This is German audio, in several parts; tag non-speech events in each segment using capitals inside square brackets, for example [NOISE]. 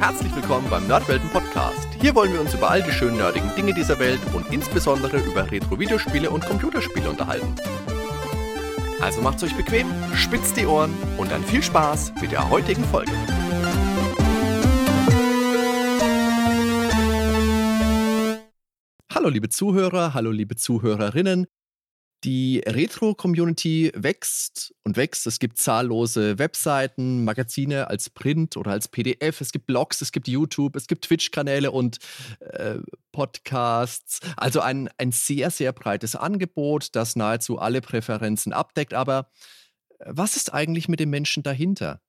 Herzlich willkommen beim Nerdwelten Podcast. Hier wollen wir uns über all die schönen nerdigen Dinge dieser Welt und insbesondere über Retro-Videospiele und Computerspiele unterhalten. Also macht's euch bequem, spitzt die Ohren und dann viel Spaß mit der heutigen Folge. Hallo liebe Zuhörer, hallo liebe Zuhörerinnen. Die Retro-Community wächst und wächst. Es gibt zahllose Webseiten, Magazine als Print oder als PDF. Es gibt Blogs, es gibt YouTube, es gibt Twitch-Kanäle und äh, Podcasts. Also ein, ein sehr, sehr breites Angebot, das nahezu alle Präferenzen abdeckt. Aber äh, was ist eigentlich mit den Menschen dahinter?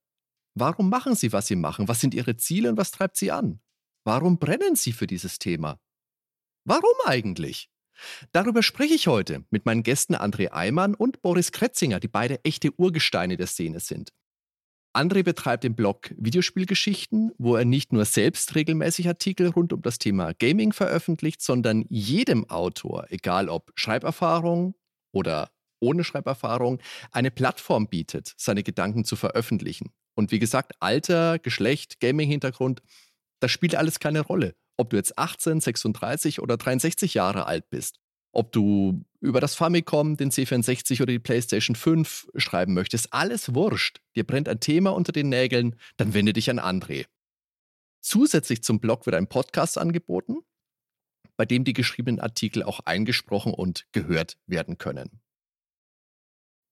Warum machen sie, was sie machen? Was sind ihre Ziele und was treibt sie an? Warum brennen sie für dieses Thema? Warum eigentlich? Darüber spreche ich heute mit meinen Gästen André Eimann und Boris Kretzinger, die beide echte Urgesteine der Szene sind. André betreibt den Blog Videospielgeschichten, wo er nicht nur selbst regelmäßig Artikel rund um das Thema Gaming veröffentlicht, sondern jedem Autor, egal ob Schreiberfahrung oder ohne Schreiberfahrung, eine Plattform bietet, seine Gedanken zu veröffentlichen. Und wie gesagt, Alter, Geschlecht, Gaming-Hintergrund, das spielt alles keine Rolle ob du jetzt 18, 36 oder 63 Jahre alt bist, ob du über das Famicom, den C64 oder die PlayStation 5 schreiben möchtest, alles wurscht. Dir brennt ein Thema unter den Nägeln, dann wende dich an André. Zusätzlich zum Blog wird ein Podcast angeboten, bei dem die geschriebenen Artikel auch eingesprochen und gehört werden können.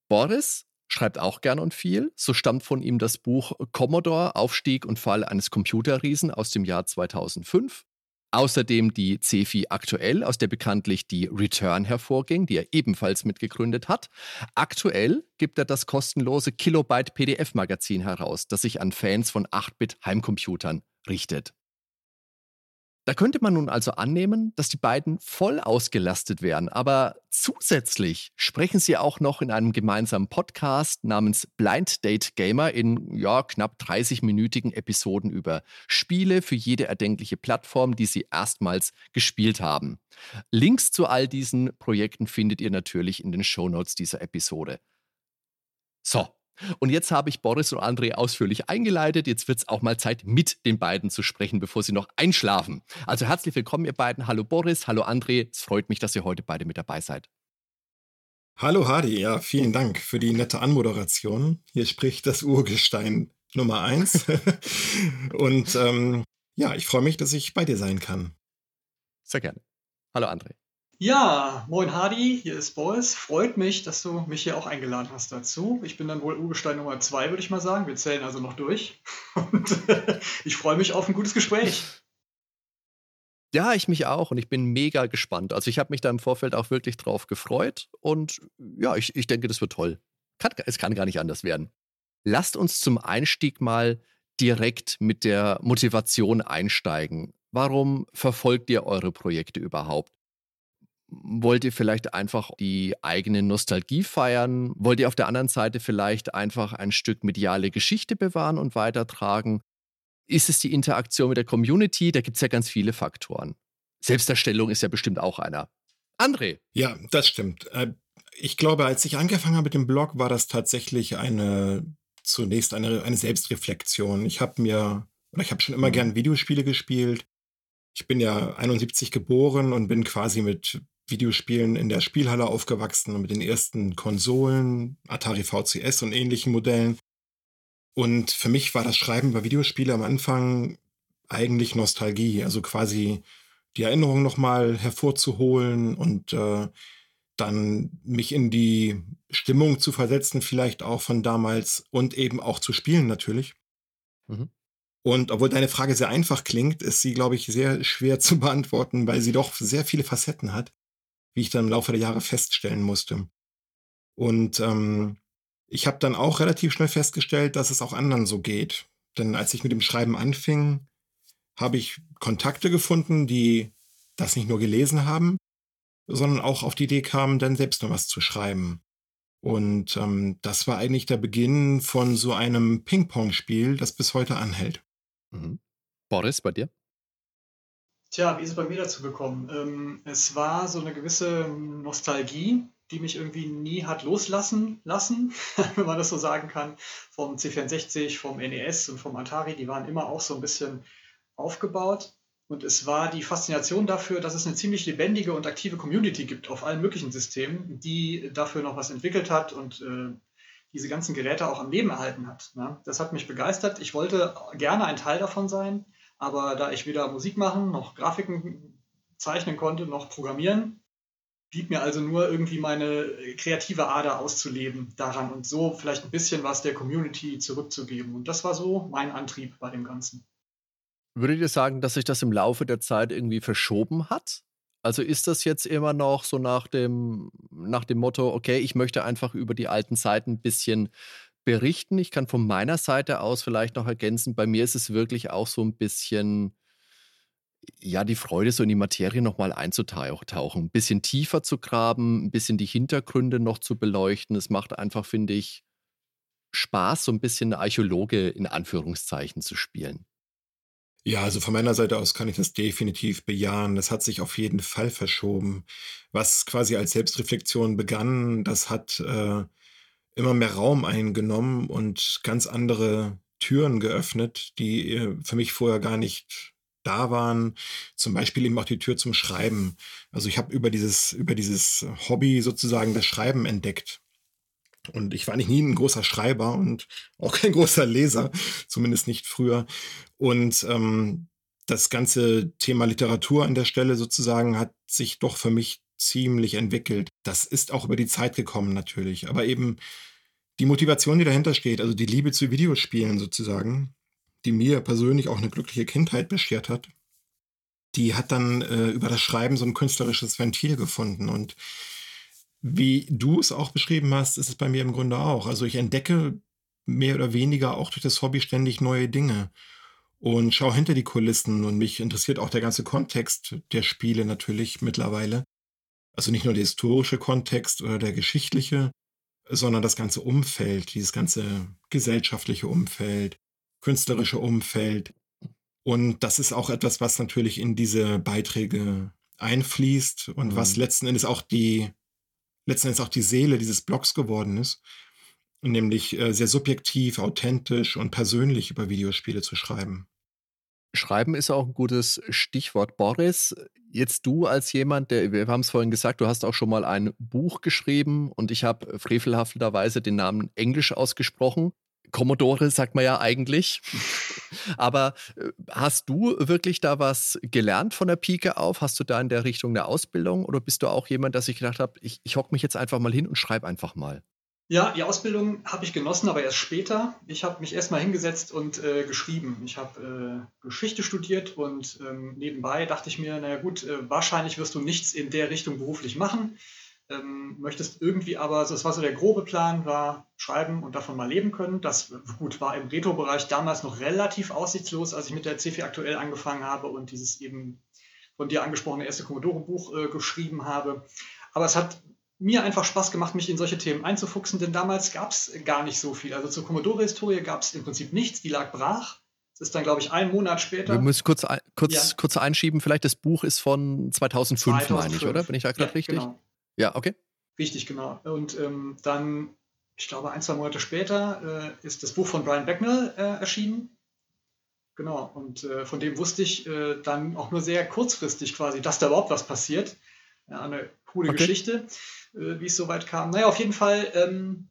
Boris schreibt auch gern und viel. So stammt von ihm das Buch Commodore, Aufstieg und Fall eines Computerriesen aus dem Jahr 2005. Außerdem die CEFI aktuell, aus der bekanntlich die Return hervorging, die er ebenfalls mitgegründet hat. Aktuell gibt er das kostenlose Kilobyte PDF-Magazin heraus, das sich an Fans von 8-Bit-Heimcomputern richtet. Da könnte man nun also annehmen, dass die beiden voll ausgelastet wären, aber zusätzlich sprechen sie auch noch in einem gemeinsamen Podcast namens Blind Date Gamer in ja, knapp 30-minütigen Episoden über Spiele für jede erdenkliche Plattform, die sie erstmals gespielt haben. Links zu all diesen Projekten findet ihr natürlich in den Shownotes dieser Episode. So, und jetzt habe ich Boris und André ausführlich eingeleitet. Jetzt wird es auch mal Zeit, mit den beiden zu sprechen, bevor sie noch einschlafen. Also herzlich willkommen, ihr beiden. Hallo Boris, hallo André. Es freut mich, dass ihr heute beide mit dabei seid. Hallo Hadi, ja, vielen Dank für die nette Anmoderation. Hier spricht das Urgestein Nummer eins. [LAUGHS] und ähm, ja, ich freue mich, dass ich bei dir sein kann. Sehr gerne. Hallo André. Ja, moin Hardy, hier ist Boris. Freut mich, dass du mich hier auch eingeladen hast dazu. Ich bin dann wohl Urgestein Nummer zwei, würde ich mal sagen. Wir zählen also noch durch. [LAUGHS] Und ich freue mich auf ein gutes Gespräch. [LAUGHS] Ja, ich mich auch und ich bin mega gespannt. Also ich habe mich da im Vorfeld auch wirklich drauf gefreut und ja, ich, ich denke, das wird toll. Kann, es kann gar nicht anders werden. Lasst uns zum Einstieg mal direkt mit der Motivation einsteigen. Warum verfolgt ihr eure Projekte überhaupt? Wollt ihr vielleicht einfach die eigene Nostalgie feiern? Wollt ihr auf der anderen Seite vielleicht einfach ein Stück mediale Geschichte bewahren und weitertragen? Ist es die Interaktion mit der Community? Da gibt es ja ganz viele Faktoren. Selbstdarstellung ist ja bestimmt auch einer. André. Ja, das stimmt. Äh, ich glaube, als ich angefangen habe mit dem Blog, war das tatsächlich eine zunächst eine, eine Selbstreflexion. Ich habe mir, oder ich habe schon immer mhm. gern Videospiele gespielt. Ich bin ja 71 geboren und bin quasi mit Videospielen in der Spielhalle aufgewachsen mit den ersten Konsolen, Atari VCS und ähnlichen Modellen. Und für mich war das Schreiben über Videospiele am Anfang eigentlich Nostalgie, also quasi die Erinnerung nochmal hervorzuholen und äh, dann mich in die Stimmung zu versetzen, vielleicht auch von damals und eben auch zu spielen natürlich. Mhm. Und obwohl deine Frage sehr einfach klingt, ist sie, glaube ich, sehr schwer zu beantworten, weil sie doch sehr viele Facetten hat wie ich dann im Laufe der Jahre feststellen musste. Und ähm, ich habe dann auch relativ schnell festgestellt, dass es auch anderen so geht. Denn als ich mit dem Schreiben anfing, habe ich Kontakte gefunden, die das nicht nur gelesen haben, sondern auch auf die Idee kamen, dann selbst noch was zu schreiben. Und ähm, das war eigentlich der Beginn von so einem Ping-Pong-Spiel, das bis heute anhält. Mhm. Boris, bei dir? Tja, wie ist es bei mir dazu gekommen? Ähm, es war so eine gewisse Nostalgie, die mich irgendwie nie hat loslassen lassen, [LAUGHS] wenn man das so sagen kann, vom C64, vom NES und vom Atari. Die waren immer auch so ein bisschen aufgebaut. Und es war die Faszination dafür, dass es eine ziemlich lebendige und aktive Community gibt auf allen möglichen Systemen, die dafür noch was entwickelt hat und äh, diese ganzen Geräte auch am Leben erhalten hat. Ne? Das hat mich begeistert. Ich wollte gerne ein Teil davon sein, aber da ich weder Musik machen, noch Grafiken zeichnen konnte, noch programmieren, blieb mir also nur irgendwie meine kreative Ader auszuleben daran und so vielleicht ein bisschen was der Community zurückzugeben. Und das war so mein Antrieb bei dem Ganzen. Würdet ihr sagen, dass sich das im Laufe der Zeit irgendwie verschoben hat? Also ist das jetzt immer noch so nach dem, nach dem Motto, okay, ich möchte einfach über die alten Zeiten ein bisschen berichten. Ich kann von meiner Seite aus vielleicht noch ergänzen, bei mir ist es wirklich auch so ein bisschen, ja, die Freude, so in die Materie nochmal einzutauchen, ein bisschen tiefer zu graben, ein bisschen die Hintergründe noch zu beleuchten. Es macht einfach, finde ich, Spaß, so ein bisschen Archäologe in Anführungszeichen zu spielen. Ja, also von meiner Seite aus kann ich das definitiv bejahen. Das hat sich auf jeden Fall verschoben. Was quasi als Selbstreflexion begann, das hat äh, immer mehr Raum eingenommen und ganz andere Türen geöffnet, die äh, für mich vorher gar nicht da waren. Zum Beispiel eben auch die Tür zum Schreiben. Also ich habe über dieses, über dieses Hobby sozusagen das Schreiben entdeckt. Und ich war nicht nie ein großer Schreiber und [LAUGHS] auch kein großer Leser, zumindest nicht früher. Und ähm, das ganze Thema Literatur an der Stelle sozusagen hat sich doch für mich ziemlich entwickelt. Das ist auch über die Zeit gekommen natürlich, aber eben die Motivation, die dahinter steht, also die Liebe zu Videospielen sozusagen, die mir persönlich auch eine glückliche Kindheit beschert hat, die hat dann äh, über das Schreiben so ein künstlerisches Ventil gefunden und wie du es auch beschrieben hast, ist es bei mir im Grunde auch. Also ich entdecke mehr oder weniger auch durch das Hobby ständig neue Dinge und schaue hinter die Kulissen und mich interessiert auch der ganze Kontext der Spiele natürlich mittlerweile. Also nicht nur der historische Kontext oder der geschichtliche, sondern das ganze Umfeld, dieses ganze gesellschaftliche Umfeld, künstlerische Umfeld. Und das ist auch etwas, was natürlich in diese Beiträge einfließt und mhm. was letzten Endes auch die letzten Endes auch die Seele dieses Blogs geworden ist, nämlich äh, sehr subjektiv, authentisch und persönlich über Videospiele zu schreiben. Schreiben ist auch ein gutes Stichwort. Boris, jetzt du als jemand, der, wir haben es vorhin gesagt, du hast auch schon mal ein Buch geschrieben und ich habe frevelhafterweise den Namen Englisch ausgesprochen. Commodore sagt man ja eigentlich. [LAUGHS] Aber äh, hast du wirklich da was gelernt von der Pike auf? Hast du da in der Richtung eine Ausbildung oder bist du auch jemand, dass ich gedacht habe, ich, ich hocke mich jetzt einfach mal hin und schreibe einfach mal? Ja, die Ausbildung habe ich genossen, aber erst später. Ich habe mich erstmal hingesetzt und äh, geschrieben. Ich habe äh, Geschichte studiert und ähm, nebenbei dachte ich mir, naja gut, äh, wahrscheinlich wirst du nichts in der Richtung beruflich machen ähm, möchtest irgendwie aber, das war so der grobe Plan, war schreiben und davon mal leben können. Das gut war im Retro-Bereich damals noch relativ aussichtslos, als ich mit der C4 aktuell angefangen habe und dieses eben von dir angesprochene erste Commodore-Buch äh, geschrieben habe. Aber es hat mir einfach Spaß gemacht, mich in solche Themen einzufuchsen, denn damals gab es gar nicht so viel. Also zur Commodore-Historie gab es im Prinzip nichts, die lag brach. Das ist dann, glaube ich, ein Monat später. Wir müssen kurz, kurz, ja. kurz einschieben, vielleicht das Buch ist von 2005, 2005. meine ich, oder? Bin ich da gerade ja, richtig? Genau. Ja, okay. Richtig, genau. Und ähm, dann, ich glaube, ein, zwei Monate später äh, ist das Buch von Brian Becknell äh, erschienen. Genau, und äh, von dem wusste ich äh, dann auch nur sehr kurzfristig quasi, dass da überhaupt was passiert. Ja, eine coole okay. Geschichte, wie es soweit kam. Naja, auf jeden Fall, ähm,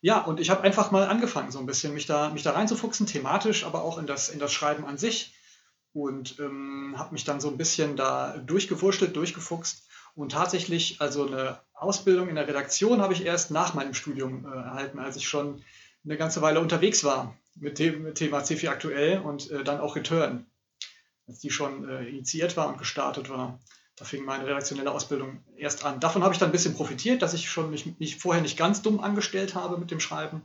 ja, und ich habe einfach mal angefangen, so ein bisschen mich da, mich da reinzufuchsen, thematisch, aber auch in das, in das Schreiben an sich. Und ähm, habe mich dann so ein bisschen da durchgewurschtelt, durchgefuchst und tatsächlich, also eine Ausbildung in der Redaktion habe ich erst nach meinem Studium äh, erhalten, als ich schon eine ganze Weile unterwegs war mit dem Thema C4 aktuell und äh, dann auch Return, als die schon äh, initiiert war und gestartet war. Da fing meine redaktionelle Ausbildung erst an. Davon habe ich dann ein bisschen profitiert, dass ich schon mich, mich vorher nicht ganz dumm angestellt habe mit dem Schreiben.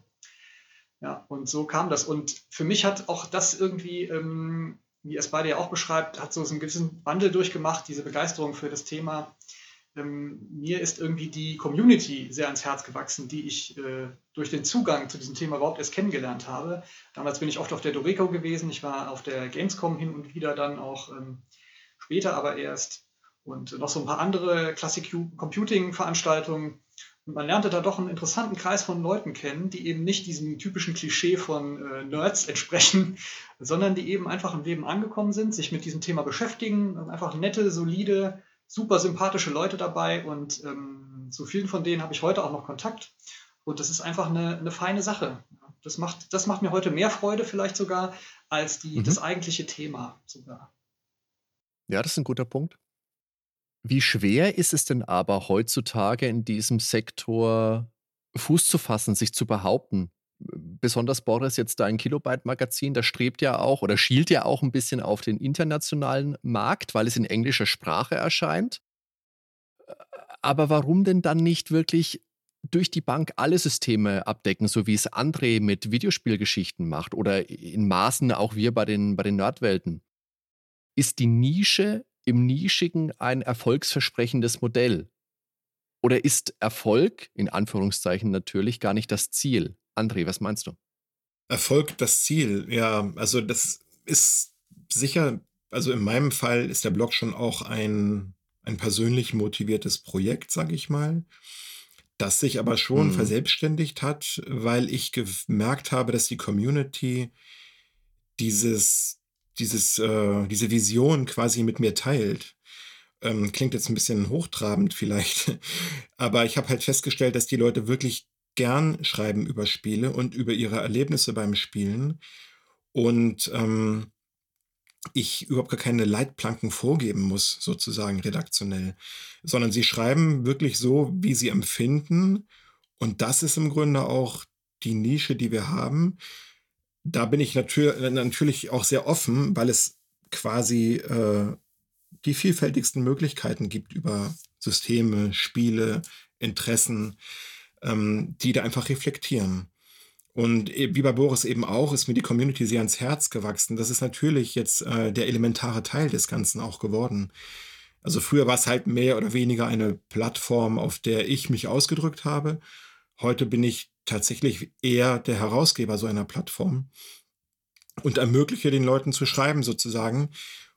Ja, und so kam das. Und für mich hat auch das irgendwie, ähm, wie es beide ja auch beschreibt, hat so einen gewissen Wandel durchgemacht, diese Begeisterung für das Thema ähm, mir ist irgendwie die Community sehr ans Herz gewachsen, die ich äh, durch den Zugang zu diesem Thema überhaupt erst kennengelernt habe. Damals bin ich oft auf der Doreco gewesen, ich war auf der Gamescom hin und wieder dann auch ähm, später aber erst und noch so ein paar andere Classic Computing Veranstaltungen. Und man lernte da doch einen interessanten Kreis von Leuten kennen, die eben nicht diesem typischen Klischee von äh, Nerds entsprechen, [LAUGHS] sondern die eben einfach im Leben angekommen sind, sich mit diesem Thema beschäftigen, einfach nette, solide, super sympathische Leute dabei und ähm, zu vielen von denen habe ich heute auch noch Kontakt. Und das ist einfach eine, eine feine Sache. Das macht, das macht mir heute mehr Freude, vielleicht sogar, als die, mhm. das eigentliche Thema sogar. Ja, das ist ein guter Punkt. Wie schwer ist es denn aber heutzutage in diesem Sektor Fuß zu fassen, sich zu behaupten? Besonders Boris, jetzt dein Kilobyte-Magazin, das strebt ja auch oder schielt ja auch ein bisschen auf den internationalen Markt, weil es in englischer Sprache erscheint. Aber warum denn dann nicht wirklich durch die Bank alle Systeme abdecken, so wie es André mit Videospielgeschichten macht oder in Maßen auch wir bei den, bei den Nerdwelten? Ist die Nische im Nischigen ein erfolgsversprechendes Modell? Oder ist Erfolg, in Anführungszeichen natürlich, gar nicht das Ziel? André, was meinst du? Erfolg das Ziel, ja, also das ist sicher, also in meinem Fall ist der Blog schon auch ein, ein persönlich motiviertes Projekt, sage ich mal, das sich aber schon mhm. verselbstständigt hat, weil ich gemerkt habe, dass die Community dieses dieses, äh, diese Vision quasi mit mir teilt. Ähm, klingt jetzt ein bisschen hochtrabend vielleicht, [LAUGHS] aber ich habe halt festgestellt, dass die Leute wirklich gern schreiben über Spiele und über ihre Erlebnisse beim Spielen. Und ähm, ich überhaupt gar keine Leitplanken vorgeben muss, sozusagen redaktionell, sondern sie schreiben wirklich so, wie sie empfinden. Und das ist im Grunde auch die Nische, die wir haben da bin ich natür natürlich auch sehr offen, weil es quasi äh, die vielfältigsten Möglichkeiten gibt über Systeme, Spiele, Interessen, ähm, die da einfach reflektieren. Und e, wie bei Boris eben auch, ist mir die Community sehr ans Herz gewachsen. Das ist natürlich jetzt äh, der elementare Teil des Ganzen auch geworden. Also früher war es halt mehr oder weniger eine Plattform, auf der ich mich ausgedrückt habe. Heute bin ich tatsächlich eher der Herausgeber so einer Plattform und ermögliche den Leuten zu schreiben sozusagen.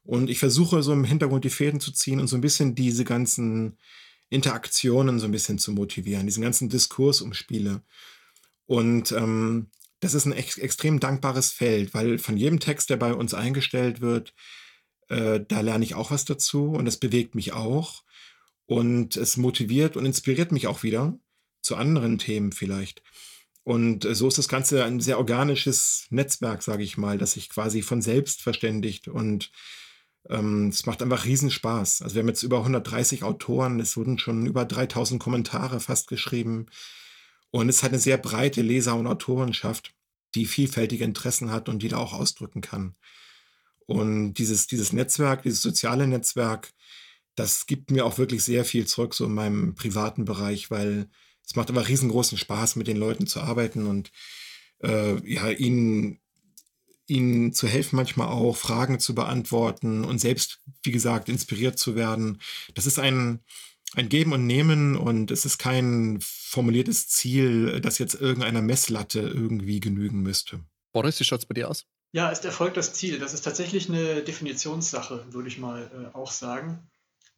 Und ich versuche so im Hintergrund die Fäden zu ziehen und so ein bisschen diese ganzen Interaktionen so ein bisschen zu motivieren, diesen ganzen Diskurs um Spiele. Und ähm, das ist ein ex extrem dankbares Feld, weil von jedem Text, der bei uns eingestellt wird, äh, da lerne ich auch was dazu und das bewegt mich auch. Und es motiviert und inspiriert mich auch wieder zu anderen Themen vielleicht. Und äh, so ist das Ganze ein sehr organisches Netzwerk, sage ich mal, das sich quasi von selbst verständigt und ähm, es macht einfach Riesenspaß. Also wir haben jetzt über 130 Autoren, es wurden schon über 3000 Kommentare fast geschrieben und es hat eine sehr breite Leser- und Autorenschaft, die vielfältige Interessen hat und die da auch ausdrücken kann. Und dieses, dieses Netzwerk, dieses soziale Netzwerk, das gibt mir auch wirklich sehr viel zurück, so in meinem privaten Bereich, weil es macht aber riesengroßen Spaß, mit den Leuten zu arbeiten und äh, ja, ihnen, ihnen zu helfen, manchmal auch Fragen zu beantworten und selbst, wie gesagt, inspiriert zu werden. Das ist ein, ein Geben und Nehmen und es ist kein formuliertes Ziel, das jetzt irgendeiner Messlatte irgendwie genügen müsste. Boris, wie schaut es bei dir aus? Ja, ist Erfolg das Ziel? Das ist tatsächlich eine Definitionssache, würde ich mal äh, auch sagen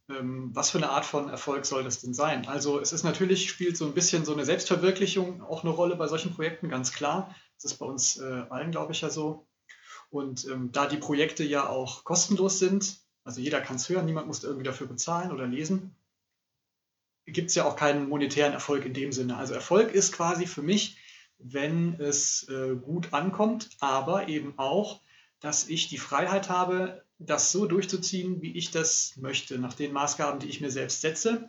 was für eine Art von Erfolg soll das denn sein? Also es ist natürlich, spielt so ein bisschen so eine Selbstverwirklichung auch eine Rolle bei solchen Projekten, ganz klar. Das ist bei uns äh, allen, glaube ich, ja so. Und ähm, da die Projekte ja auch kostenlos sind, also jeder kann es hören, niemand muss irgendwie dafür bezahlen oder lesen, gibt es ja auch keinen monetären Erfolg in dem Sinne. Also Erfolg ist quasi für mich, wenn es äh, gut ankommt, aber eben auch, dass ich die Freiheit habe, das so durchzuziehen, wie ich das möchte, nach den Maßgaben, die ich mir selbst setze.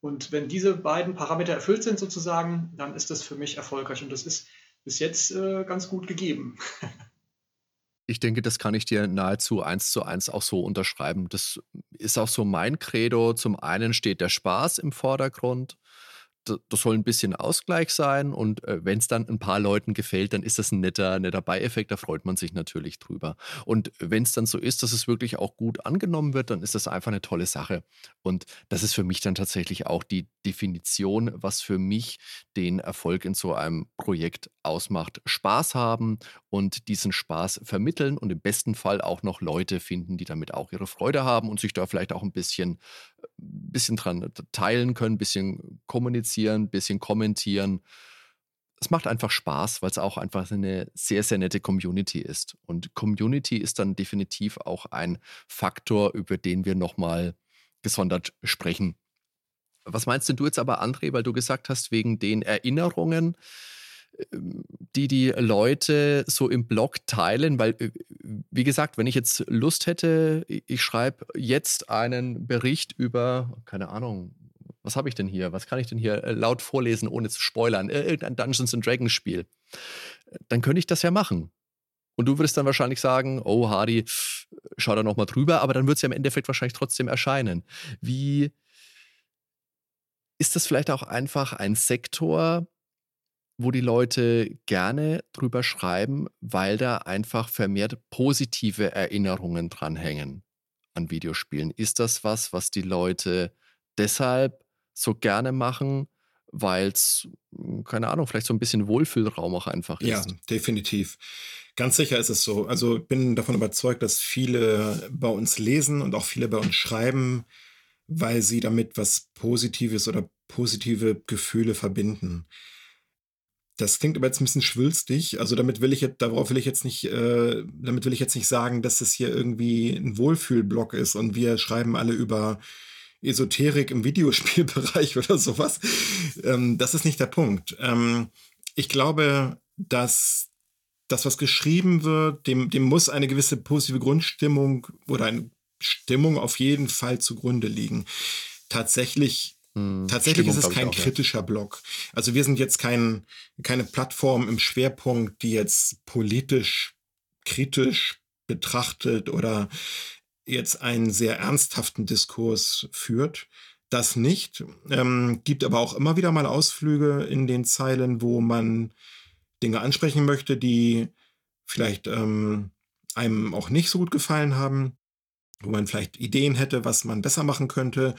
Und wenn diese beiden Parameter erfüllt sind, sozusagen, dann ist das für mich erfolgreich. Und das ist bis jetzt äh, ganz gut gegeben. [LAUGHS] Ich denke, das kann ich dir nahezu eins zu eins auch so unterschreiben. Das ist auch so mein Credo. Zum einen steht der Spaß im Vordergrund das soll ein bisschen Ausgleich sein und äh, wenn es dann ein paar Leuten gefällt, dann ist das ein netter, netter Beieffekt, da freut man sich natürlich drüber. Und wenn es dann so ist, dass es wirklich auch gut angenommen wird, dann ist das einfach eine tolle Sache. Und das ist für mich dann tatsächlich auch die Definition, was für mich den Erfolg in so einem Projekt ausmacht. Spaß haben und diesen Spaß vermitteln und im besten Fall auch noch Leute finden, die damit auch ihre Freude haben und sich da vielleicht auch ein bisschen ein bisschen dran teilen können, ein bisschen kommunizieren, ein bisschen kommentieren. Es macht einfach Spaß, weil es auch einfach eine sehr, sehr nette Community ist. Und Community ist dann definitiv auch ein Faktor, über den wir nochmal gesondert sprechen. Was meinst denn du jetzt aber, André, weil du gesagt hast, wegen den Erinnerungen, ähm, die die Leute so im Blog teilen, weil, äh, wie gesagt, wenn ich jetzt Lust hätte, ich schreibe jetzt einen Bericht über, keine Ahnung, was habe ich denn hier? Was kann ich denn hier äh, laut vorlesen, ohne zu spoilern? Äh, irgendein Dungeons and Dragons Spiel. Dann könnte ich das ja machen. Und du würdest dann wahrscheinlich sagen, oh Hardy, schau da nochmal drüber, aber dann wird es ja im Endeffekt wahrscheinlich trotzdem erscheinen. Wie ist das vielleicht auch einfach ein Sektor, wo die Leute gerne drüber schreiben, weil da einfach vermehrt positive Erinnerungen dranhängen an Videospielen. Ist das was, was die Leute deshalb so gerne machen, weil es, hm, keine Ahnung, vielleicht so ein bisschen Wohlfühlraum auch einfach ist? Ja, definitiv. Ganz sicher ist es so. Also bin davon überzeugt, dass viele bei uns lesen und auch viele bei uns schreiben, weil sie damit was Positives oder positive Gefühle verbinden. Das klingt aber jetzt ein bisschen schwülstig. Also damit will ich jetzt, darauf will ich jetzt nicht, äh, damit will ich jetzt nicht sagen, dass es hier irgendwie ein Wohlfühlblock ist und wir schreiben alle über Esoterik im Videospielbereich [LAUGHS] oder sowas. Ähm, das ist nicht der Punkt. Ähm, ich glaube, dass das, was geschrieben wird, dem, dem muss eine gewisse positive Grundstimmung oder eine Stimmung auf jeden Fall zugrunde liegen. Tatsächlich hm, Tatsächlich Stimmung, ist es kein auch, kritischer ja. Blog. Also wir sind jetzt kein, keine Plattform im Schwerpunkt, die jetzt politisch kritisch betrachtet oder jetzt einen sehr ernsthaften Diskurs führt. Das nicht. Ähm, gibt aber auch immer wieder mal Ausflüge in den Zeilen, wo man Dinge ansprechen möchte, die vielleicht ähm, einem auch nicht so gut gefallen haben, wo man vielleicht Ideen hätte, was man besser machen könnte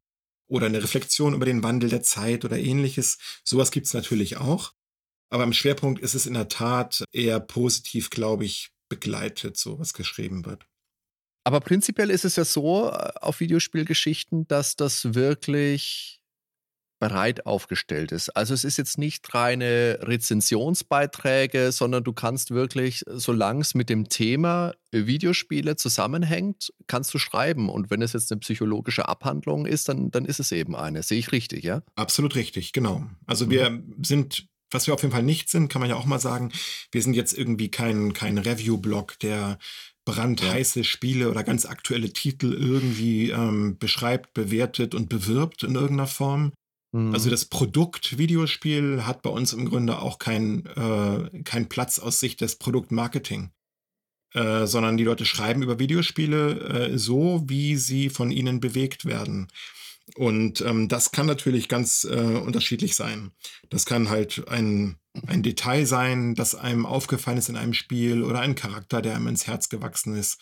oder eine Reflexion über den Wandel der Zeit oder ähnliches. Sowas gibt es natürlich auch. Aber im Schwerpunkt ist es in der Tat eher positiv, glaube ich, begleitet, so was geschrieben wird. Aber prinzipiell ist es ja so äh, auf Videospielgeschichten, dass das wirklich breit aufgestellt ist. Also es ist jetzt nicht reine Rezensionsbeiträge, sondern du kannst wirklich, solange es mit dem Thema Videospiele zusammenhängt, kannst du schreiben. Und wenn es jetzt eine psychologische Abhandlung ist, dann, dann ist es eben eine. Sehe ich richtig, ja? Absolut richtig, genau. Also mhm. wir sind was wir auf jeden Fall nicht sind, kann man ja auch mal sagen, wir sind jetzt irgendwie kein, kein Review-Blog, der brandheiße Spiele oder ganz aktuelle Titel irgendwie ähm, beschreibt, bewertet und bewirbt in irgendeiner Form, also mhm. das Produkt Videospiel hat bei uns im Grunde auch keinen äh, kein Platz aus Sicht des Produktmarketing. Äh, sondern die Leute schreiben über Videospiele äh, so, wie sie von ihnen bewegt werden. Und ähm, das kann natürlich ganz äh, unterschiedlich sein. Das kann halt ein, ein Detail sein, das einem aufgefallen ist in einem Spiel oder ein Charakter, der einem ins Herz gewachsen ist.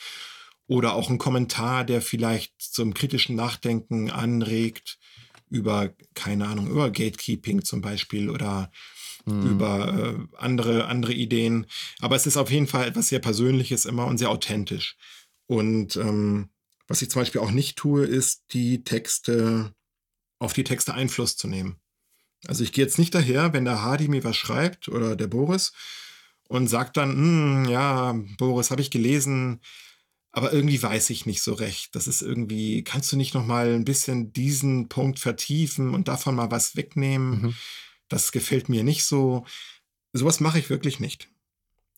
Oder auch ein Kommentar, der vielleicht zum kritischen Nachdenken anregt über, keine Ahnung, über Gatekeeping zum Beispiel oder mhm. über äh, andere, andere Ideen. Aber es ist auf jeden Fall etwas sehr Persönliches immer und sehr authentisch. Und ähm, was ich zum Beispiel auch nicht tue, ist, die Texte, auf die Texte Einfluss zu nehmen. Also ich gehe jetzt nicht daher, wenn der Hardy mir was schreibt oder der Boris und sagt dann, hm, ja, Boris, habe ich gelesen, aber irgendwie weiß ich nicht so recht. Das ist irgendwie, kannst du nicht noch mal ein bisschen diesen Punkt vertiefen und davon mal was wegnehmen? Mhm. Das gefällt mir nicht so. Sowas mache ich wirklich nicht.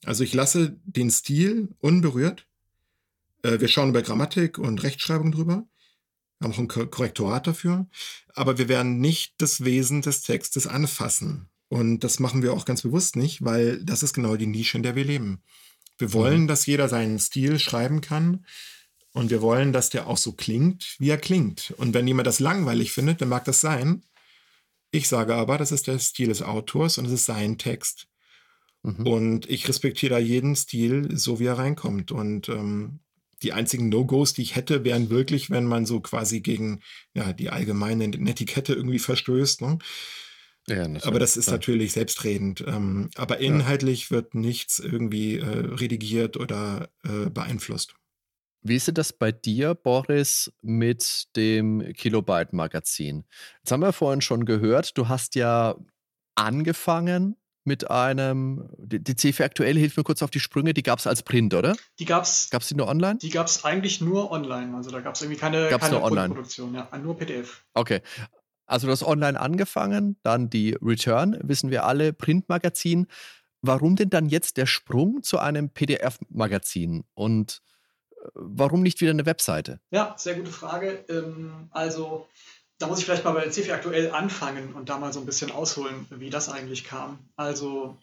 Also ich lasse den Stil unberührt. Äh, wir schauen über Grammatik und Rechtschreibung drüber. Wir haben auch ein Korrektorat dafür. Aber wir werden nicht das Wesen des Textes anfassen. Und das machen wir auch ganz bewusst nicht, weil das ist genau die Nische, in der wir leben. Wir wollen, mhm. dass jeder seinen Stil schreiben kann. Und wir wollen, dass der auch so klingt, wie er klingt. Und wenn jemand das langweilig findet, dann mag das sein. Ich sage aber, das ist der Stil des Autors und es ist sein Text. Mhm. Und ich respektiere da jeden Stil, so wie er reinkommt. Und ähm, die einzigen No-Gos, die ich hätte, wären wirklich, wenn man so quasi gegen ja, die allgemeine Netiquette irgendwie verstößt. Ne? Ja, aber das ist ja. natürlich selbstredend. Ähm, aber inhaltlich ja. wird nichts irgendwie äh, redigiert oder äh, beeinflusst. Wie ist das bei dir, Boris, mit dem Kilobyte-Magazin? Jetzt haben wir vorhin schon gehört, du hast ja angefangen mit einem, die, die CF aktuell hilft mir kurz auf die Sprünge, die gab es als Print, oder? Die gab es. Gab es die nur online? Die gab es eigentlich nur online. Also da gab es irgendwie keine, gab's keine nur Produktion, ja, nur PDF. Okay. Also du hast online angefangen, dann die Return, wissen wir alle, Printmagazin. Warum denn dann jetzt der Sprung zu einem PDF-Magazin? Und äh, warum nicht wieder eine Webseite? Ja, sehr gute Frage. Ähm, also da muss ich vielleicht mal bei der CFI aktuell anfangen und da mal so ein bisschen ausholen, wie das eigentlich kam. Also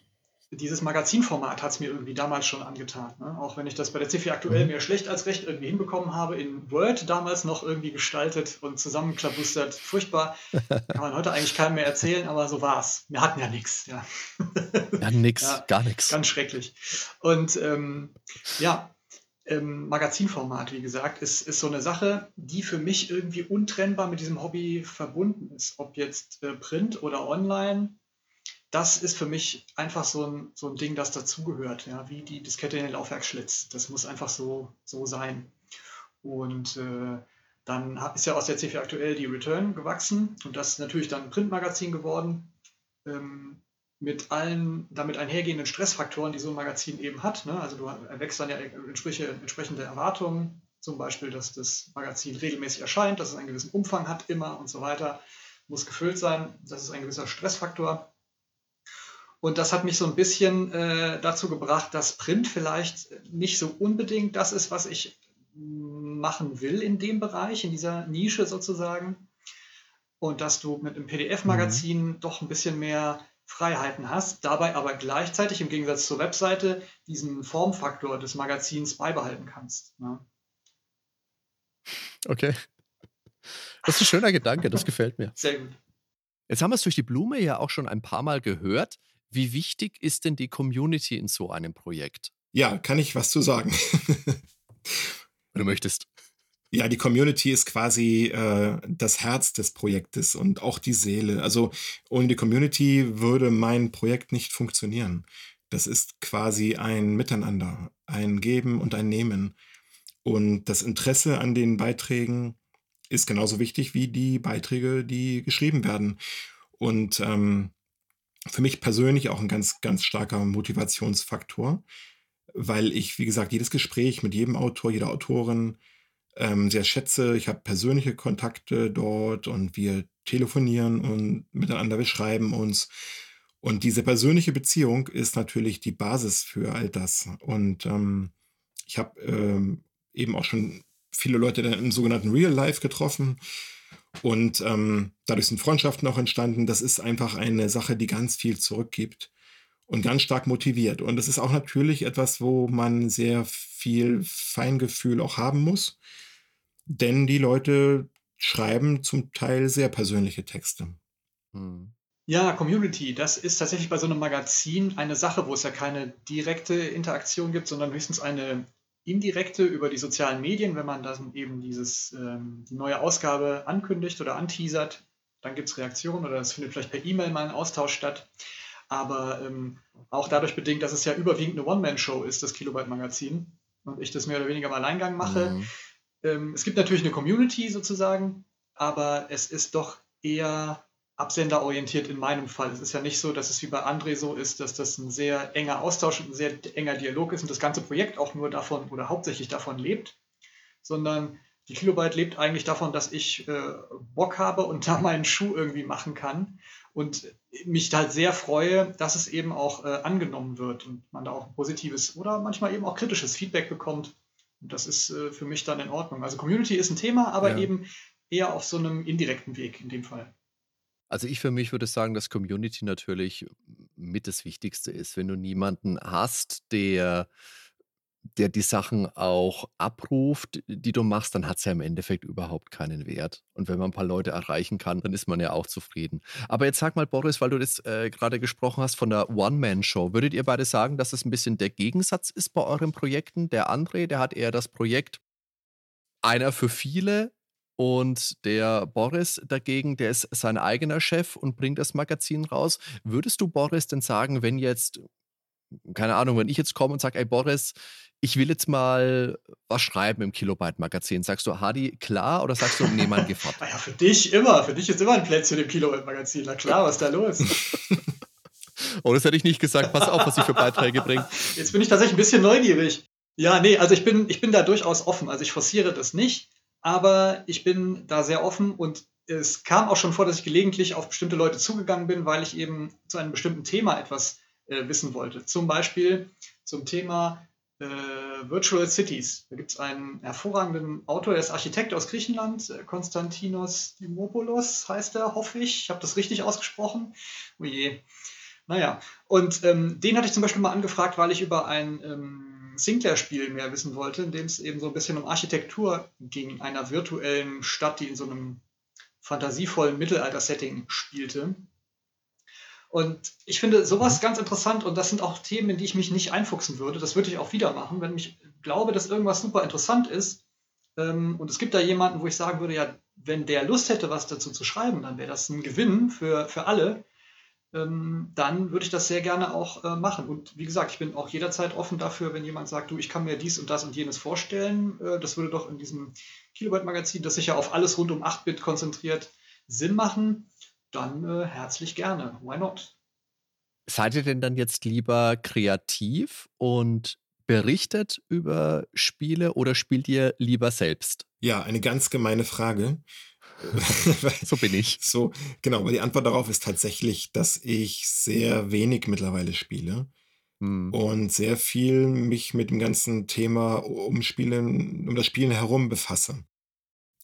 dieses Magazinformat hat es mir irgendwie damals schon angetan. Ne? Auch wenn ich das bei der CFI aktuell mhm. mehr schlecht als recht irgendwie hinbekommen habe, in Word damals noch irgendwie gestaltet und zusammenklabustert. Furchtbar. [LAUGHS] Kann man heute eigentlich keinem mehr erzählen, aber so war es. Wir hatten ja nichts. Ja, ja nix, ja, gar nichts. Ganz schrecklich. Und ähm, ja, ähm, Magazinformat, wie gesagt, ist, ist so eine Sache, die für mich irgendwie untrennbar mit diesem Hobby verbunden ist. Ob jetzt äh, Print oder online, das ist für mich einfach so ein, so ein Ding, das dazugehört, ja, wie die Diskette in den Laufwerksschlitz. Das muss einfach so, so sein. Und äh, dann ist ja aus der C4 aktuell die Return gewachsen und das ist natürlich dann ein Printmagazin geworden. Ähm, mit allen damit einhergehenden Stressfaktoren, die so ein Magazin eben hat. Ne? Also du erwächst dann ja entsprechende Erwartungen, zum Beispiel, dass das Magazin regelmäßig erscheint, dass es einen gewissen Umfang hat, immer und so weiter, muss gefüllt sein. Das ist ein gewisser Stressfaktor. Und das hat mich so ein bisschen äh, dazu gebracht, dass Print vielleicht nicht so unbedingt das ist, was ich machen will in dem Bereich, in dieser Nische sozusagen. Und dass du mit einem PDF-Magazin mhm. doch ein bisschen mehr Freiheiten hast, dabei aber gleichzeitig im Gegensatz zur Webseite diesen Formfaktor des Magazins beibehalten kannst. Ne? Okay. Das ist ein schöner Gedanke, das gefällt mir. Sehr gut. Jetzt haben wir es durch die Blume ja auch schon ein paar Mal gehört. Wie wichtig ist denn die Community in so einem Projekt? Ja, kann ich was zu sagen. [LAUGHS] Wenn du möchtest. Ja, die Community ist quasi äh, das Herz des Projektes und auch die Seele. Also ohne die Community würde mein Projekt nicht funktionieren. Das ist quasi ein Miteinander, ein Geben und ein Nehmen. Und das Interesse an den Beiträgen ist genauso wichtig wie die Beiträge, die geschrieben werden. Und ähm, für mich persönlich auch ein ganz, ganz starker Motivationsfaktor, weil ich, wie gesagt, jedes Gespräch mit jedem Autor, jeder Autorin ähm, sehr schätze. Ich habe persönliche Kontakte dort und wir telefonieren und miteinander beschreiben uns. Und diese persönliche Beziehung ist natürlich die Basis für all das. Und ähm, ich habe ähm, eben auch schon viele Leute im sogenannten Real Life getroffen. Und ähm, dadurch sind Freundschaften auch entstanden. Das ist einfach eine Sache, die ganz viel zurückgibt und ganz stark motiviert. Und das ist auch natürlich etwas, wo man sehr viel Feingefühl auch haben muss denn die Leute schreiben zum Teil sehr persönliche Texte. Hm. Ja, Community, das ist tatsächlich bei so einem Magazin eine Sache, wo es ja keine direkte Interaktion gibt, sondern höchstens eine indirekte über die sozialen Medien, wenn man dann eben dieses, ähm, die neue Ausgabe ankündigt oder anteasert, dann gibt es Reaktionen oder es findet vielleicht per E-Mail mal ein Austausch statt. Aber ähm, auch dadurch bedingt, dass es ja überwiegend eine One-Man-Show ist, das Kilobyte-Magazin, und ich das mehr oder weniger im Alleingang mache, mhm ähm, es gibt natürlich eine Community sozusagen, aber es ist doch eher absenderorientiert in meinem Fall. Es ist ja nicht so, dass es wie bei André so ist, dass das ein sehr enger Austausch und ein sehr enger Dialog ist und das ganze Projekt auch nur davon oder hauptsächlich davon lebt, sondern die Kilobyte lebt eigentlich davon, dass ich äh, Bock habe und da meinen Schuh irgendwie machen kann und mich halt sehr freue, dass es eben auch äh, angenommen wird und man da auch positives oder manchmal eben auch kritisches Feedback bekommt. Und das ist äh, für mich dann in Ordnung. Also Community ist ein Thema, aber ja. eben eher auf so einem indirekten Weg in dem Fall. Also ich für mich würde sagen, dass Community natürlich mit das Wichtigste ist. Wenn du niemanden hast, der der die Sachen auch abruft, die du machst, dann hat es ja im Endeffekt überhaupt keinen Wert. Und wenn man ein paar Leute erreichen kann, dann ist man ja auch zufrieden. Aber jetzt sag mal, Boris, weil du das äh, gerade gesprochen hast von der One-Man-Show, würdet ihr beide sagen, dass es ein bisschen der Gegensatz ist bei euren Projekten? Der André, der hat eher das Projekt einer für viele und der Boris dagegen, der ist sein eigener Chef und bringt das Magazin raus. Würdest du, Boris, denn sagen, wenn jetzt keine Ahnung, wenn ich jetzt komme und sage, ey Boris, ich will jetzt mal was schreiben im Kilobyte-Magazin. Sagst du, Hadi, klar oder sagst du, nee, mein Gefahrt? naja, [LAUGHS] für dich immer. Für dich ist immer ein Plätzchen im Kilobyte-Magazin. Na klar, was ist da los? [LAUGHS] oh, das hätte ich nicht gesagt. Pass auf, was ich für Beiträge bringe. [LAUGHS] Jetzt bin ich tatsächlich ein bisschen neugierig. Ja, nee, also ich bin, ich bin da durchaus offen. Also ich forciere das nicht, aber ich bin da sehr offen und es kam auch schon vor, dass ich gelegentlich auf bestimmte Leute zugegangen bin, weil ich eben zu einem bestimmten Thema etwas äh, wissen wollte. Zum Beispiel zum Thema äh, Virtual Cities. Da gibt es einen hervorragenden Autor, der ist Architekt aus Griechenland, äh, Konstantinos Dimopoulos heißt er, hoffe ich. Ich habe das richtig ausgesprochen. Oh je. Naja, und ähm, den hatte ich zum Beispiel mal angefragt, weil ich über ein ähm, Sinclair-Spiel mehr wissen wollte, in dem es eben so ein bisschen um Architektur ging, einer virtuellen Stadt, die in so einem fantasievollen Mittelalter-Setting spielte. Und ich finde sowas mhm. ganz interessant und das sind auch Themen, in die ich mich nicht einfuchsen würde. Das würde ich auch wieder machen, wenn ich glaube, dass irgendwas super interessant ist. Ähm, und es gibt da jemanden, wo ich sagen würde, ja, wenn der Lust hätte, was dazu zu schreiben, dann wäre das ein Gewinn für, für alle. Ähm, dann würde ich das sehr gerne auch äh, machen. Und wie gesagt, ich bin auch jederzeit offen dafür, wenn jemand sagt, du, ich kann mir dies und das und jenes vorstellen. Äh, das würde doch in diesem Kilobyte-Magazin, das sich ja auf alles rund um 8-Bit konzentriert, Sinn machen dann äh, herzlich gerne. Why not? Seid ihr denn dann jetzt lieber kreativ und berichtet über Spiele oder spielt ihr lieber selbst? Ja, eine ganz gemeine Frage. [LAUGHS] so bin ich. So, genau, weil die Antwort darauf ist tatsächlich, dass ich sehr wenig mittlerweile spiele. Hm. Und sehr viel mich mit dem ganzen Thema um Spielen, um das Spielen herum befasse.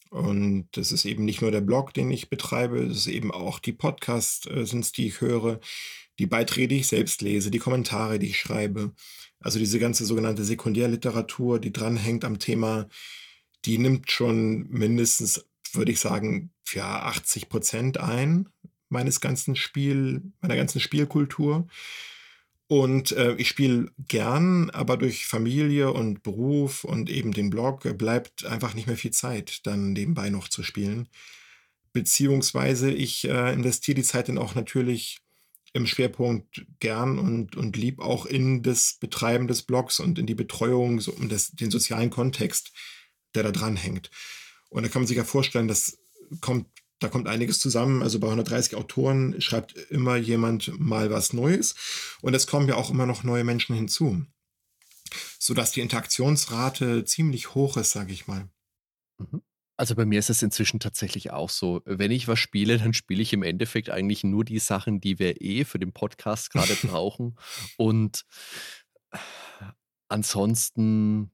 Und das ist eben nicht nur der Blog, den ich betreibe, es ist eben auch die Podcasts, äh, sind es, die ich höre, die Beiträge, die ich selbst lese, die Kommentare, die ich schreibe. Also diese ganze sogenannte Sekundärliteratur, die dranhängt am Thema, die nimmt schon mindestens, würde ich sagen, ja, 80 Prozent ein meines ganzen Spiel, meiner ganzen Spielkultur. Und äh, ich spiele gern, aber durch Familie und Beruf und eben den Blog bleibt einfach nicht mehr viel Zeit, dann nebenbei noch zu spielen. Beziehungsweise ich äh, investiere die Zeit dann auch natürlich im Schwerpunkt gern und, und lieb auch in das Betreiben des Blogs und in die Betreuung so, und das, den sozialen Kontext, der da dran hängt. Und da kann man sich ja vorstellen, das kommt da kommt einiges zusammen. Also bei 130 Autoren schreibt immer jemand mal was Neues. Und es kommen ja auch immer noch neue Menschen hinzu. Sodass die Interaktionsrate ziemlich hoch ist, sage ich mal. Mhm. Also bei mir ist es inzwischen tatsächlich auch so. Wenn ich was spiele, dann spiele ich im Endeffekt eigentlich nur die Sachen, die wir eh für den Podcast gerade [LAUGHS] brauchen. Und ansonsten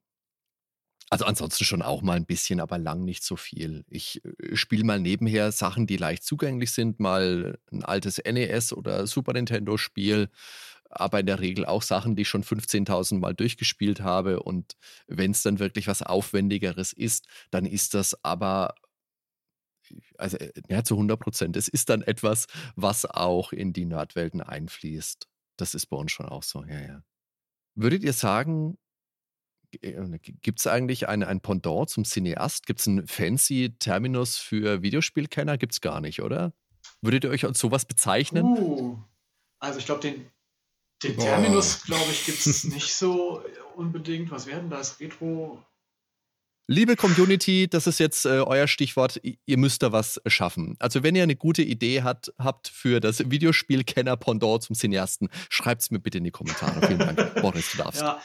also ansonsten schon auch mal ein bisschen, aber lang nicht so viel. Ich äh, spiele mal nebenher Sachen, die leicht zugänglich sind, mal ein altes NES oder Super Nintendo-Spiel, aber in der Regel auch Sachen, die ich schon 15.000 Mal durchgespielt habe. Und wenn es dann wirklich was Aufwendigeres ist, dann ist das aber also äh, ja, zu 100 Prozent. Es ist dann etwas, was auch in die Nerdwelten einfließt. Das ist bei uns schon auch so, ja, ja. Würdet ihr sagen, Gibt es eigentlich ein, ein Pendant zum Cineast? Gibt es einen fancy Terminus für Videospielkenner? Gibt es gar nicht, oder? Würdet ihr euch als sowas bezeichnen? Uh, also ich glaube, den, den Terminus, glaube ich, gibt es nicht so unbedingt. Was werden das? Retro. Liebe Community, das ist jetzt äh, euer Stichwort. Ihr müsst da was schaffen. Also, wenn ihr eine gute Idee hat, habt für das Videospielkenner-Pendant zum Cineasten, schreibt es mir bitte in die Kommentare. Vielen Dank. Boris, du darfst. Ja,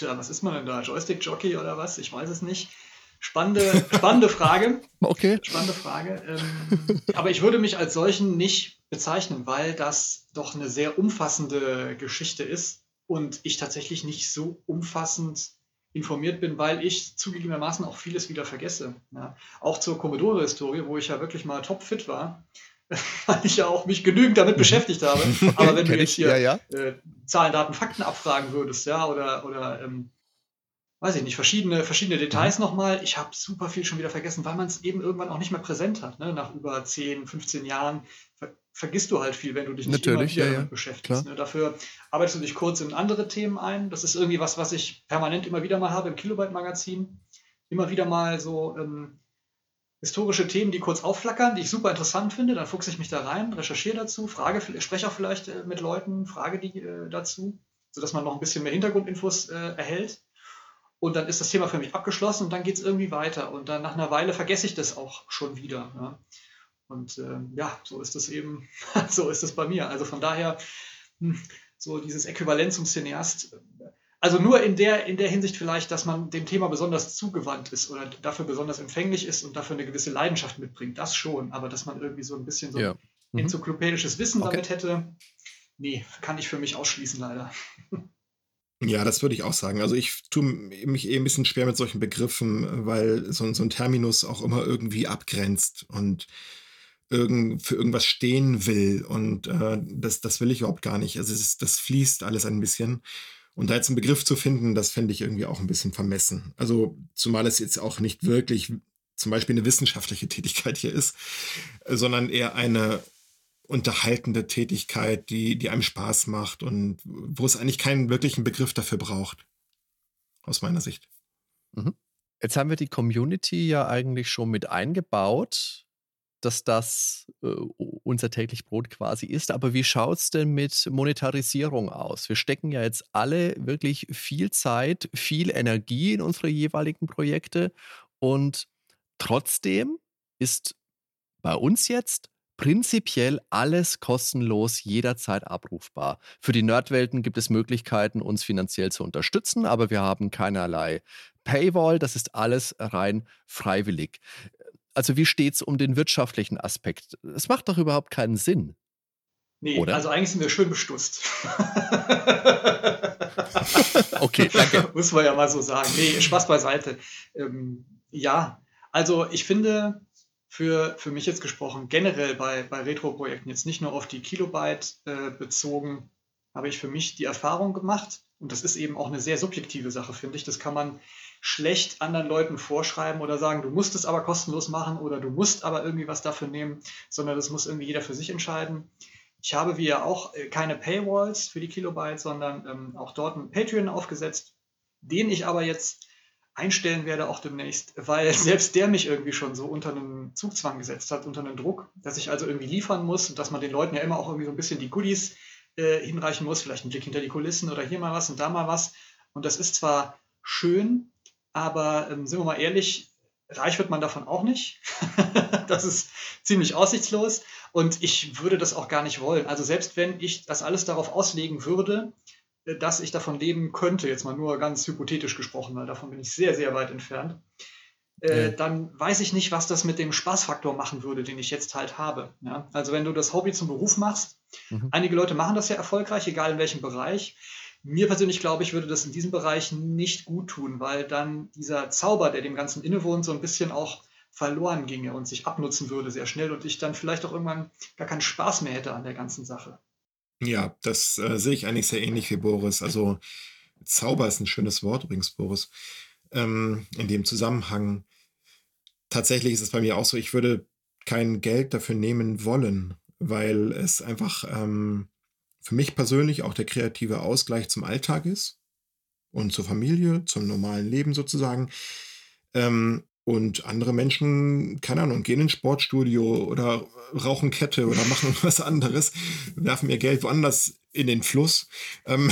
ja, was ist man denn da? Joystick-Jockey oder was? Ich weiß es nicht. Spannende, spannende Frage. [LAUGHS] Okay. Spannende Frage. Ähm, aber ich würde mich als solchen nicht bezeichnen, weil das doch eine sehr umfassende Geschichte ist und ich tatsächlich nicht so umfassend informiert bin, weil ich zugegebenermaßen auch vieles wieder vergesse. Ja. Auch zur Commodore-Historie, wo ich ja wirklich mal topfit war, [LAUGHS] weil ich ja auch mich genügend damit mhm. beschäftigt habe. Aber wenn [LAUGHS] du jetzt hier ja, ja. Äh, Zahlen, Daten, Fakten abfragen würdest, ja, oder, oder ähm, weiß ich nicht, verschiedene, verschiedene Details mhm. nochmal, ich habe super viel schon wieder vergessen, weil man es eben irgendwann auch nicht mehr präsent hat. Ne? Nach über 10, 15 Jahren ver vergisst du halt viel, wenn du dich nicht Natürlich, immer wieder ja, damit beschäftigst. Ne? Dafür arbeitest du dich kurz in andere Themen ein. Das ist irgendwie was, was ich permanent immer wieder mal habe im Kilobyte-Magazin. Immer wieder mal so ähm, historische Themen, die kurz aufflackern, die ich super interessant finde. Dann fuchse ich mich da rein, recherchiere dazu, frage, spreche auch vielleicht äh, mit Leuten, frage die äh, dazu, sodass man noch ein bisschen mehr Hintergrundinfos äh, erhält. und dann ist das Thema für mich abgeschlossen und dann geht es irgendwie weiter. Und dann nach einer Weile vergesse ich das auch schon wieder. Ja. Und äh, ja, so ist es eben, [LAUGHS] so ist es bei mir. Also von daher, hm, so dieses Äquivalent zum Cineast, also nur in der, in der Hinsicht vielleicht, dass man dem Thema besonders zugewandt ist oder dafür besonders empfänglich ist und dafür eine gewisse Leidenschaft mitbringt, das schon. Aber dass man irgendwie so ein bisschen so ja. mhm. enzyklopädisches Wissen okay. damit hätte, nee, kann ich für mich ausschließen leider. [LAUGHS] Ja, das würde ich auch sagen. Also ich tue mich eh ein bisschen schwer mit solchen Begriffen, weil so, so ein Terminus auch immer irgendwie abgrenzt und irgend, für irgendwas stehen will. Und äh, das, das will ich überhaupt gar nicht. Also ist, das fließt alles ein bisschen. Und da jetzt einen Begriff zu finden, das fände ich irgendwie auch ein bisschen vermessen. Also zumal es jetzt auch nicht wirklich zum Beispiel eine wissenschaftliche Tätigkeit hier ist, sondern eher eine unterhaltende Tätigkeit, die, die einem Spaß macht und wo es eigentlich keinen wirklichen Begriff dafür braucht. Aus meiner Sicht. Mhm. Jetzt haben wir die Community ja eigentlich schon mit eingebaut, dass das äh, unser täglich Brot quasi ist. Aber wie schaut es denn mit Monetarisierung aus? Wir stecken ja jetzt alle wirklich viel Zeit, viel Energie in unsere jeweiligen Projekte und trotzdem ist bei uns jetzt prinzipiell alles kostenlos jederzeit abrufbar. Für die Nerdwelten gibt es Möglichkeiten, uns finanziell zu unterstützen, aber wir haben keinerlei Paywall. Das ist alles rein freiwillig. Also wie steht es um den wirtschaftlichen Aspekt? Es macht doch überhaupt keinen Sinn. Nee, Oder? also eigentlich sind wir schön bestusst. [LAUGHS] okay, danke. [LAUGHS] Muss man ja mal so sagen. Nee, Spaß beiseite. Ähm, ja, also ich finde, für, für mich jetzt gesprochen, generell bei, bei Retro-Projekten, jetzt nicht nur auf die Kilobyte äh, bezogen, habe ich für mich die Erfahrung gemacht, und das ist eben auch eine sehr subjektive Sache, finde ich. Das kann man schlecht anderen Leuten vorschreiben oder sagen, du musst es aber kostenlos machen oder du musst aber irgendwie was dafür nehmen, sondern das muss irgendwie jeder für sich entscheiden. Ich habe wie ja auch äh, keine Paywalls für die Kilobyte, sondern ähm, auch dort einen Patreon aufgesetzt, den ich aber jetzt einstellen werde auch demnächst, weil [LAUGHS] selbst der mich irgendwie schon so unter einen Zugzwang gesetzt hat, unter einen Druck, dass ich also irgendwie liefern muss und dass man den Leuten ja immer auch irgendwie so ein bisschen die Goodies äh, hinreichen muss, vielleicht einen Blick hinter die Kulissen oder hier mal was und da mal was. Und das ist zwar schön, aber ähm, sind wir mal ehrlich, reich wird man davon auch nicht. [LAUGHS] das ist ziemlich aussichtslos und ich würde das auch gar nicht wollen. Also selbst wenn ich das alles darauf auslegen würde, dass ich davon leben könnte, jetzt mal nur ganz hypothetisch gesprochen, weil davon bin ich sehr, sehr weit entfernt, äh, ja. dann weiß ich nicht, was das mit dem Spaßfaktor machen würde, den ich jetzt halt habe. Ja? Also wenn du das Hobby zum Beruf machst, mhm. einige Leute machen das ja erfolgreich, egal in welchem Bereich. Mir persönlich glaube ich, würde das in diesem Bereich nicht gut tun, weil dann dieser Zauber, der dem Ganzen innewohnt, so ein bisschen auch verloren ginge und sich abnutzen würde sehr schnell und ich dann vielleicht auch irgendwann gar keinen Spaß mehr hätte an der ganzen Sache. Ja, das äh, sehe ich eigentlich sehr ähnlich wie Boris. Also Zauber ist ein schönes Wort übrigens, Boris. Ähm, in dem Zusammenhang. Tatsächlich ist es bei mir auch so, ich würde kein Geld dafür nehmen wollen, weil es einfach ähm, für mich persönlich auch der kreative Ausgleich zum Alltag ist und zur Familie, zum normalen Leben sozusagen. Ähm, und andere Menschen, keine Ahnung, gehen ins Sportstudio oder rauchen Kette oder [LAUGHS] machen was anderes, werfen ihr Geld woanders in den Fluss. Ähm,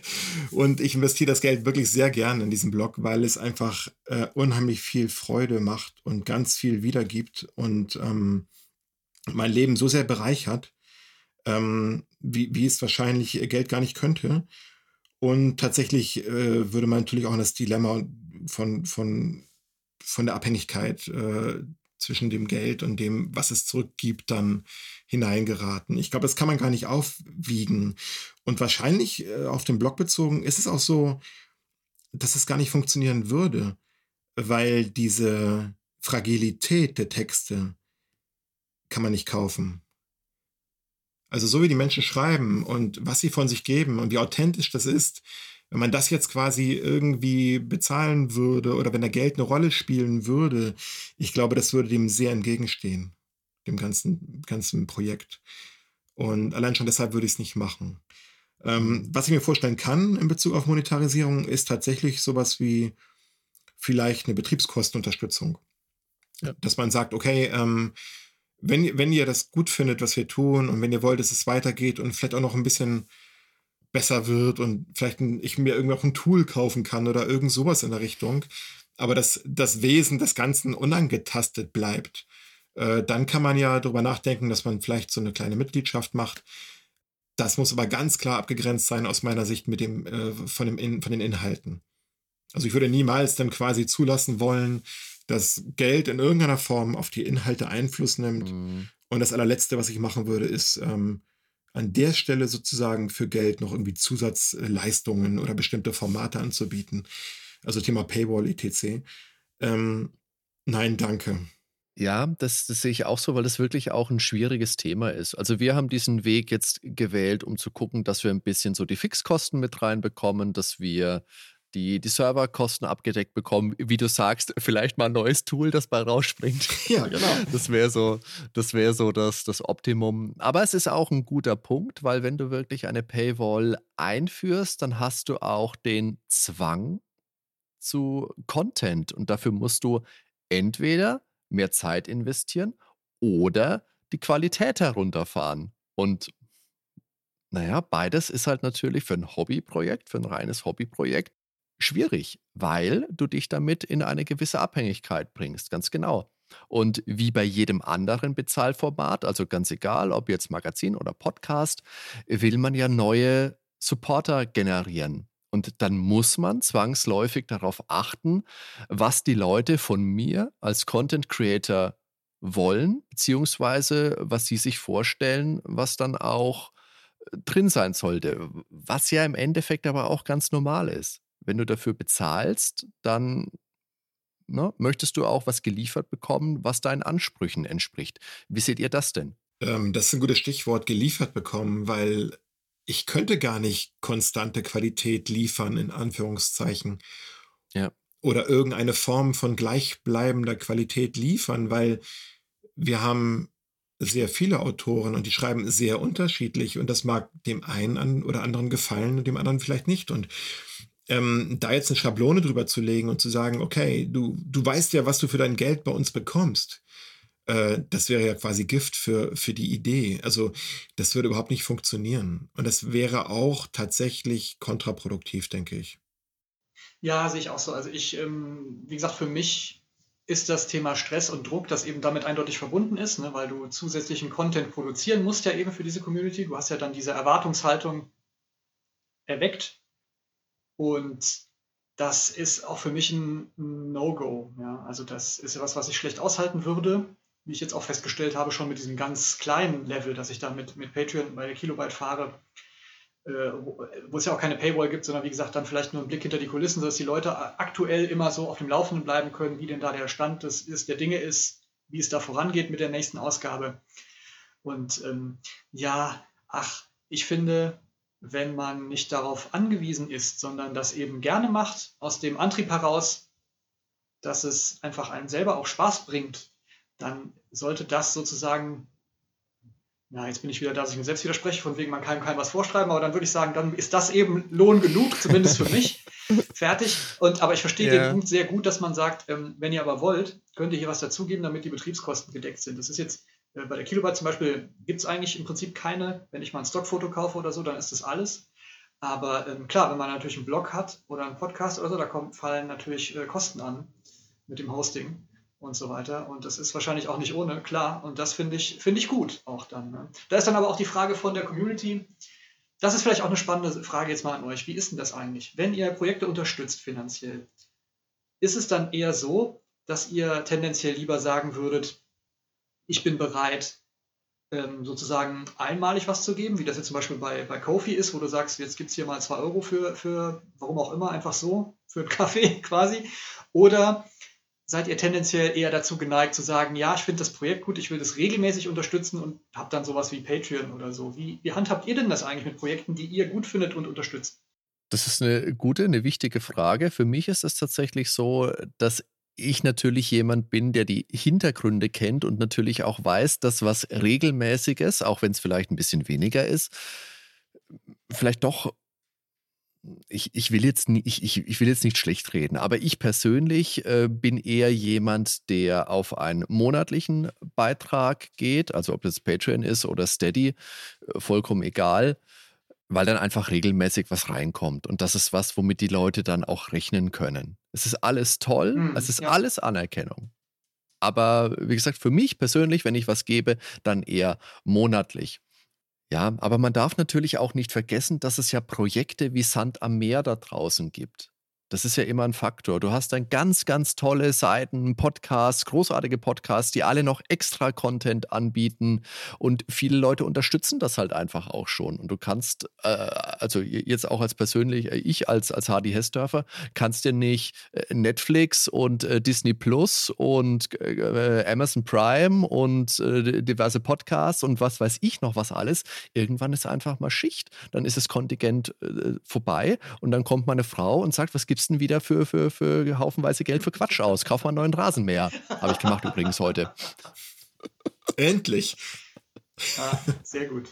[LAUGHS] und ich investiere das Geld wirklich sehr gern in diesen Blog, weil es einfach äh, unheimlich viel Freude macht und ganz viel wiedergibt und ähm, mein Leben so sehr bereichert, ähm, wie, wie es wahrscheinlich Geld gar nicht könnte. Und tatsächlich äh, würde man natürlich auch in das Dilemma von, von von der Abhängigkeit äh, zwischen dem Geld und dem, was es zurückgibt, dann hineingeraten. Ich glaube, das kann man gar nicht aufwiegen. Und wahrscheinlich äh, auf den Blog bezogen ist es auch so, dass es gar nicht funktionieren würde, weil diese Fragilität der Texte kann man nicht kaufen. Also so wie die Menschen schreiben und was sie von sich geben und wie authentisch das ist, wenn man das jetzt quasi irgendwie bezahlen würde oder wenn da Geld eine Rolle spielen würde, ich glaube, das würde dem sehr entgegenstehen, dem ganzen, ganzen Projekt. Und allein schon deshalb würde ich es nicht machen. Ähm, was ich mir vorstellen kann in Bezug auf Monetarisierung, ist tatsächlich sowas wie vielleicht eine Betriebskostenunterstützung. Ja. Dass man sagt, okay, ähm, wenn, wenn ihr das gut findet, was wir tun, und wenn ihr wollt, dass es weitergeht und vielleicht auch noch ein bisschen besser wird und vielleicht ein, ich mir irgendwie auch ein Tool kaufen kann oder irgend sowas in der Richtung. Aber dass das Wesen des Ganzen unangetastet bleibt. Äh, dann kann man ja darüber nachdenken, dass man vielleicht so eine kleine Mitgliedschaft macht. Das muss aber ganz klar abgegrenzt sein aus meiner Sicht mit dem, äh, von, dem in, von den Inhalten. Also ich würde niemals dann quasi zulassen wollen, dass Geld in irgendeiner Form auf die Inhalte Einfluss nimmt. Mhm. Und das allerletzte, was ich machen würde, ist ähm, an der Stelle sozusagen für Geld noch irgendwie Zusatzleistungen oder bestimmte Formate anzubieten. Also Thema Paywall, etc. Ähm, nein, danke. Ja, das, das sehe ich auch so, weil das wirklich auch ein schwieriges Thema ist. Also wir haben diesen Weg jetzt gewählt, um zu gucken, dass wir ein bisschen so die Fixkosten mit reinbekommen, dass wir die, die Serverkosten abgedeckt bekommen. Wie du sagst, vielleicht mal ein neues Tool, das bei rausspringt. [LAUGHS] Ja, genau. Das wäre so, das, wär so das, das Optimum. Aber es ist auch ein guter Punkt, weil wenn du wirklich eine Paywall einführst, dann hast du auch den Zwang zu Content. Und dafür musst du entweder mehr Zeit investieren oder die Qualität herunterfahren. Und naja, beides ist halt natürlich für ein Hobbyprojekt, für ein reines Hobbyprojekt schwierig, weil du dich damit in eine gewisse Abhängigkeit bringst, ganz genau. Und wie bei jedem anderen Bezahlformat, also ganz egal, ob jetzt Magazin oder Podcast, will man ja neue Supporter generieren. Und dann muss man zwangsläufig darauf achten, was die Leute von mir als Content Creator wollen, beziehungsweise was sie sich vorstellen, was dann auch äh, drin sein sollte. Was ja im Endeffekt aber auch ganz normal ist. Wenn du dafür bezahlst, dann ne, möchtest du auch was geliefert bekommen, was deinen Ansprüchen entspricht. Wie seht ihr das denn? Ähm, das ist ein gutes Stichwort, geliefert bekommen, weil ich könnte gar nicht konstante Qualität liefern, in Anführungszeichen. Ja. Oder irgendeine Form von gleichbleibender Qualität liefern, weil wir haben sehr viele Autoren und die schreiben sehr unterschiedlich und das mag dem einen oder anderen gefallen und dem anderen vielleicht nicht. Und ähm, da jetzt eine Schablone drüber zu legen und zu sagen, okay, du, du weißt ja, was du für dein Geld bei uns bekommst. Äh, das wäre ja quasi Gift für, für die Idee. Also das würde überhaupt nicht funktionieren. Und das wäre auch tatsächlich kontraproduktiv, denke ich. Ja, sehe ich auch so. Also ich, ähm, wie gesagt, für mich ist das Thema Stress und Druck, das eben damit eindeutig verbunden ist, ne, weil du zusätzlichen Content produzieren musst ja eben für diese Community. Du hast ja dann diese Erwartungshaltung erweckt und das ist auch für mich ein No-Go. Ja. Also das ist etwas, was ich schlecht aushalten würde wie ich jetzt auch festgestellt habe, schon mit diesem ganz kleinen Level, dass ich da mit, mit Patreon bei der Kilobyte fahre, äh, wo, es ja auch keine Paywall gibt, sondern wie gesagt dann vielleicht nur ein Blick hinter die Kulissen, sodass die Leute aktuell immer so auf dem Laufenden bleiben können, wie denn da der Stand des, ist, der Dinge ist, wie es da vorangeht mit der nächsten Ausgabe. Und ähm, ja, ach, ich finde, wenn man nicht darauf angewiesen ist, sondern das eben gerne macht, aus dem Antrieb heraus, dass es einfach einem selber auch Spaß bringt, dann sollte das sozusagen, na, jetzt bin ich wieder da, dass ich mir selbst widerspreche, von wegen, man kann keinem was vorschreiben, aber dann würde ich sagen, dann ist das eben Lohn genug, zumindest für mich. [LAUGHS] Fertig. Und, aber ich verstehe yeah. den Punkt sehr gut, dass man sagt, ähm, wenn ihr aber wollt, könnt ihr hier was dazugeben, damit die Betriebskosten gedeckt sind. Das ist jetzt bei der Kilobyte zum Beispiel, gibt es eigentlich im Prinzip keine, wenn ich mal ein Stockfoto kaufe oder so, dann ist das alles. Aber ähm, klar, wenn man natürlich einen Blog hat oder einen Podcast oder so, da kommt, fallen natürlich äh, Kosten an mit dem Hosting und so weiter. Und das ist wahrscheinlich auch nicht ohne, klar. Und das finde ich, finde ich gut auch dann. Ne? Da ist dann aber auch die Frage von der Community. Das ist vielleicht auch eine spannende Frage jetzt mal an euch. Wie ist denn das eigentlich? Wenn ihr Projekte unterstützt finanziell, ist es dann eher so, dass ihr tendenziell lieber sagen würdet, ich bin bereit, ähm, sozusagen einmalig was zu geben, wie das jetzt zum Beispiel bei, bei Kofi ist, wo du sagst, jetzt gibt es hier mal zwei Euro für, für, warum auch immer, einfach so, für einen [LAUGHS] Kaffee quasi. Oder seid ihr tendenziell eher dazu geneigt zu sagen, ja, ich finde das Projekt gut, ich will das regelmäßig unterstützen und habt dann sowas wie Patreon oder so. Wie, wie handhabt ihr denn das eigentlich mit Projekten, die ihr gut findet und unterstützt? Das ist eine gute, eine wichtige Frage. Für mich ist es tatsächlich so, dass ich natürlich jemand bin, der die Hintergründe kennt und natürlich auch weiß, dass was regelmäßiges, auch wenn es vielleicht ein bisschen weniger ist, vielleicht doch ich, ich, will jetzt ich, ich, ich will jetzt nicht schlecht reden, aber ich persönlich äh, bin eher jemand, der auf einen monatlichen Beitrag geht, also ob das Patreon ist oder Steady, äh, vollkommen egal. Weil dann einfach regelmäßig was reinkommt. Und das ist was, womit die Leute dann auch rechnen können. Es ist alles toll, mhm, es ist ja. alles Anerkennung. Aber wie gesagt, für mich persönlich, wenn ich was gebe, dann eher monatlich. Ja, aber man darf natürlich auch nicht vergessen, dass es ja Projekte wie Sand am Meer da draußen gibt. Das ist ja immer ein Faktor. Du hast dann ganz, ganz tolle Seiten, Podcasts, großartige Podcasts, die alle noch extra Content anbieten und viele Leute unterstützen das halt einfach auch schon. Und du kannst, äh, also jetzt auch als persönlich, äh, ich als, als Hardy Hessdörfer, kannst dir nicht äh, Netflix und äh, Disney Plus und äh, Amazon Prime und äh, diverse Podcasts und was weiß ich noch was alles. Irgendwann ist einfach mal Schicht. Dann ist das Kontingent vorbei und dann kommt meine Frau und sagt, was gibt's gibst denn wieder für, für, für haufenweise Geld für Quatsch aus? Kauf mal einen neuen Rasenmäher. Habe ich gemacht übrigens heute. Endlich. Ah, sehr gut.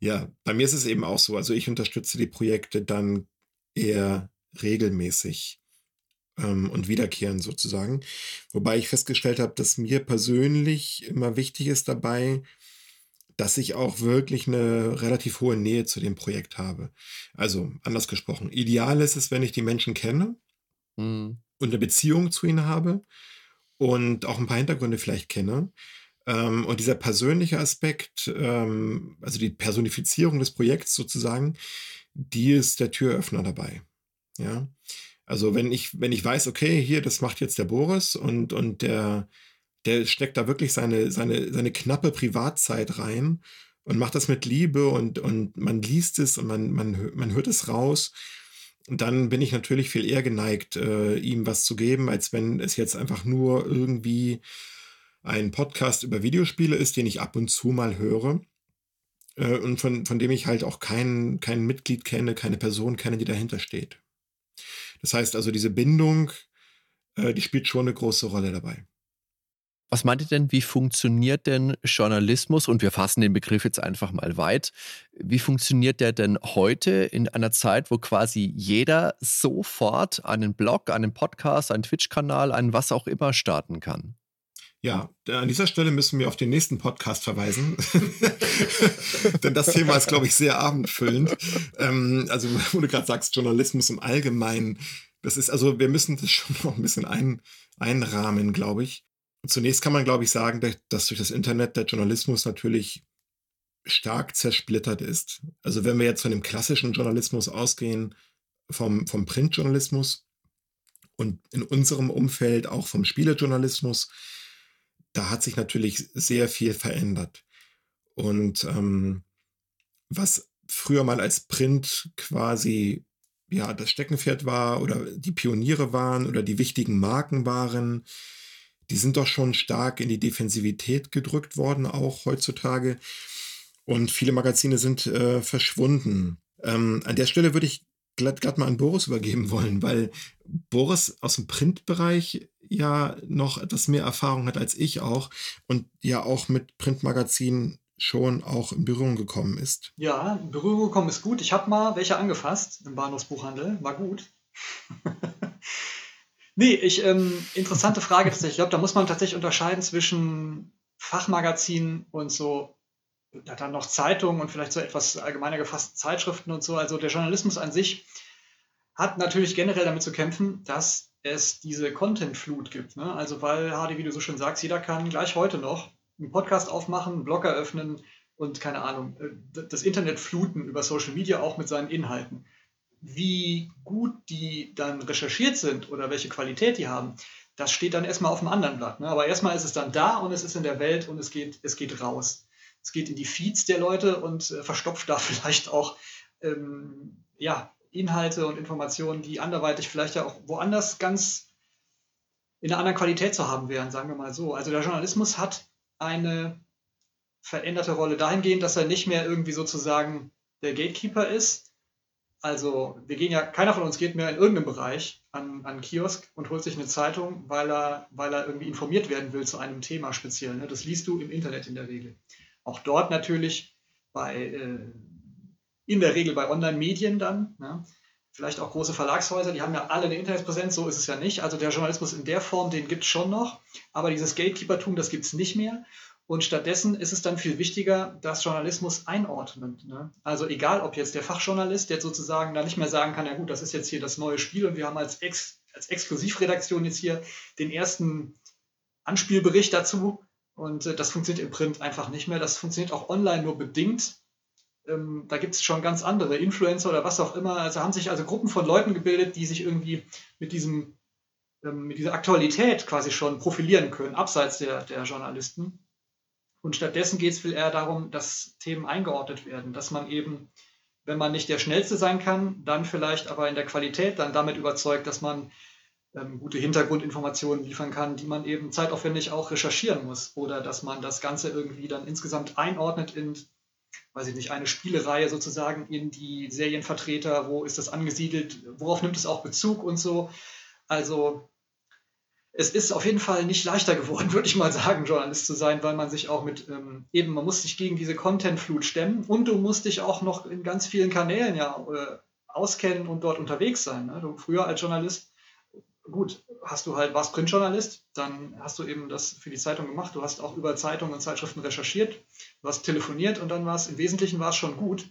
Ja, bei mir ist es eben auch so. Also ich unterstütze die Projekte dann eher regelmäßig ähm, und wiederkehrend sozusagen. Wobei ich festgestellt habe, dass mir persönlich immer wichtig ist dabei, dass ich auch wirklich eine relativ hohe Nähe zu dem Projekt habe. Also anders gesprochen, ideal ist es, wenn ich die Menschen kenne mhm. und eine Beziehung zu ihnen habe und auch ein paar Hintergründe vielleicht kenne. Ähm, und dieser persönliche Aspekt, ähm, also die Personifizierung des Projekts sozusagen, die ist der Türöffner dabei. Ja. Also wenn ich, wenn ich weiß, okay, hier, das macht jetzt der Boris und, und der, der steckt da wirklich seine, seine, seine knappe Privatzeit rein und macht das mit Liebe und, und man liest es und man, man, man hört es raus. Und dann bin ich natürlich viel eher geneigt, äh, ihm was zu geben, als wenn es jetzt einfach nur irgendwie ein Podcast über Videospiele ist, den ich ab und zu mal höre. Äh, und von, von dem ich halt auch kein, kein Mitglied kenne, keine Person kenne, die dahinter steht. Das heißt also, diese Bindung, äh, die spielt schon eine große Rolle dabei. Was meint ihr denn, wie funktioniert denn Journalismus? Und wir fassen den Begriff jetzt einfach mal weit. Wie funktioniert der denn heute in einer Zeit, wo quasi jeder sofort einen Blog, einen Podcast, einen Twitch-Kanal, einen was auch immer starten kann? Ja, an dieser Stelle müssen wir auf den nächsten Podcast verweisen. [LAUGHS] Denn das Thema ist, glaube ich, sehr abendfüllend. Ähm, also, wo du gerade sagst, Journalismus im Allgemeinen, das ist, also, wir müssen das schon noch ein bisschen ein, einrahmen, glaube ich. Zunächst kann man, glaube ich, sagen, dass durch das Internet der Journalismus natürlich stark zersplittert ist. Also wenn wir jetzt von dem klassischen Journalismus ausgehen, vom, vom Printjournalismus und in unserem Umfeld auch vom Spielejournalismus, da hat sich natürlich sehr viel verändert. Und ähm, was früher mal als Print quasi ja das Steckenpferd war oder die Pioniere waren oder die wichtigen Marken waren, die sind doch schon stark in die Defensivität gedrückt worden, auch heutzutage. Und viele Magazine sind äh, verschwunden. Ähm, an der Stelle würde ich glatt, glatt mal an Boris übergeben wollen, weil Boris aus dem Printbereich ja noch etwas mehr Erfahrung hat als ich auch und ja auch mit Printmagazinen schon auch in Berührung gekommen ist. Ja, in Berührung gekommen ist gut. Ich habe mal welche angefasst im Bahnhofsbuchhandel. War gut. [LAUGHS] Nee, ich, ähm, interessante Frage tatsächlich. Ich glaube, da muss man tatsächlich unterscheiden zwischen Fachmagazinen und so, da dann noch Zeitungen und vielleicht so etwas allgemeiner gefassten Zeitschriften und so. Also der Journalismus an sich hat natürlich generell damit zu kämpfen, dass es diese Content-Flut gibt. Ne? Also weil, Hardy, wie du so schön sagst, jeder kann gleich heute noch einen Podcast aufmachen, einen Blog eröffnen und keine Ahnung, äh, das Internet fluten über Social Media auch mit seinen Inhalten wie gut die dann recherchiert sind oder welche Qualität die haben, das steht dann erstmal auf dem anderen Blatt. Ne? Aber erstmal ist es dann da und es ist in der Welt und es geht, es geht raus. Es geht in die Feeds der Leute und äh, verstopft da [LAUGHS] vielleicht auch ähm, ja, Inhalte und Informationen, die anderweitig vielleicht ja auch woanders ganz in einer anderen Qualität zu haben wären, sagen wir mal so. Also der Journalismus hat eine veränderte Rolle dahingehend, dass er nicht mehr irgendwie sozusagen der Gatekeeper ist, also, wir gehen ja, keiner von uns geht mehr in irgendeinem Bereich an, an Kiosk und holt sich eine Zeitung, weil er, weil er irgendwie informiert werden will zu einem Thema speziell. Ne? Das liest du im Internet in der Regel. Auch dort natürlich bei, äh, in der Regel bei Online-Medien dann. Ne? Vielleicht auch große Verlagshäuser, die haben ja alle eine Internetpräsenz, so ist es ja nicht. Also der Journalismus in der Form, den gibt es schon noch, aber dieses Gatekeepertum, das gibt es nicht mehr. Und stattdessen ist es dann viel wichtiger, dass Journalismus einordnet. Ne? Also egal, ob jetzt der Fachjournalist jetzt sozusagen da nicht mehr sagen kann, ja gut, das ist jetzt hier das neue Spiel und wir haben als, Ex als Exklusivredaktion jetzt hier den ersten Anspielbericht dazu. Und äh, das funktioniert im Print einfach nicht mehr. Das funktioniert auch online nur bedingt. Ähm, da gibt es schon ganz andere Influencer oder was auch immer. Also haben sich also Gruppen von Leuten gebildet, die sich irgendwie mit diesem ähm, mit dieser Aktualität quasi schon profilieren können, abseits der, der Journalisten. Und stattdessen geht es viel eher darum, dass Themen eingeordnet werden, dass man eben, wenn man nicht der Schnellste sein kann, dann vielleicht aber in der Qualität dann damit überzeugt, dass man ähm, gute Hintergrundinformationen liefern kann, die man eben zeitaufwendig auch recherchieren muss. Oder dass man das Ganze irgendwie dann insgesamt einordnet in, weiß ich nicht, eine Spielereihe sozusagen in die Serienvertreter, wo ist das angesiedelt, worauf nimmt es auch Bezug und so. Also es ist auf jeden Fall nicht leichter geworden, [LAUGHS] würde ich mal sagen, Journalist zu sein, weil man sich auch mit, ähm, eben, man muss sich gegen diese Content-Flut stemmen und du musst dich auch noch in ganz vielen Kanälen ja äh, auskennen und dort unterwegs sein. Ne? Du früher als Journalist, gut, hast du halt, warst Printjournalist, dann hast du eben das für die Zeitung gemacht, du hast auch über Zeitungen und Zeitschriften recherchiert, du hast telefoniert und dann war es, im Wesentlichen war es schon gut.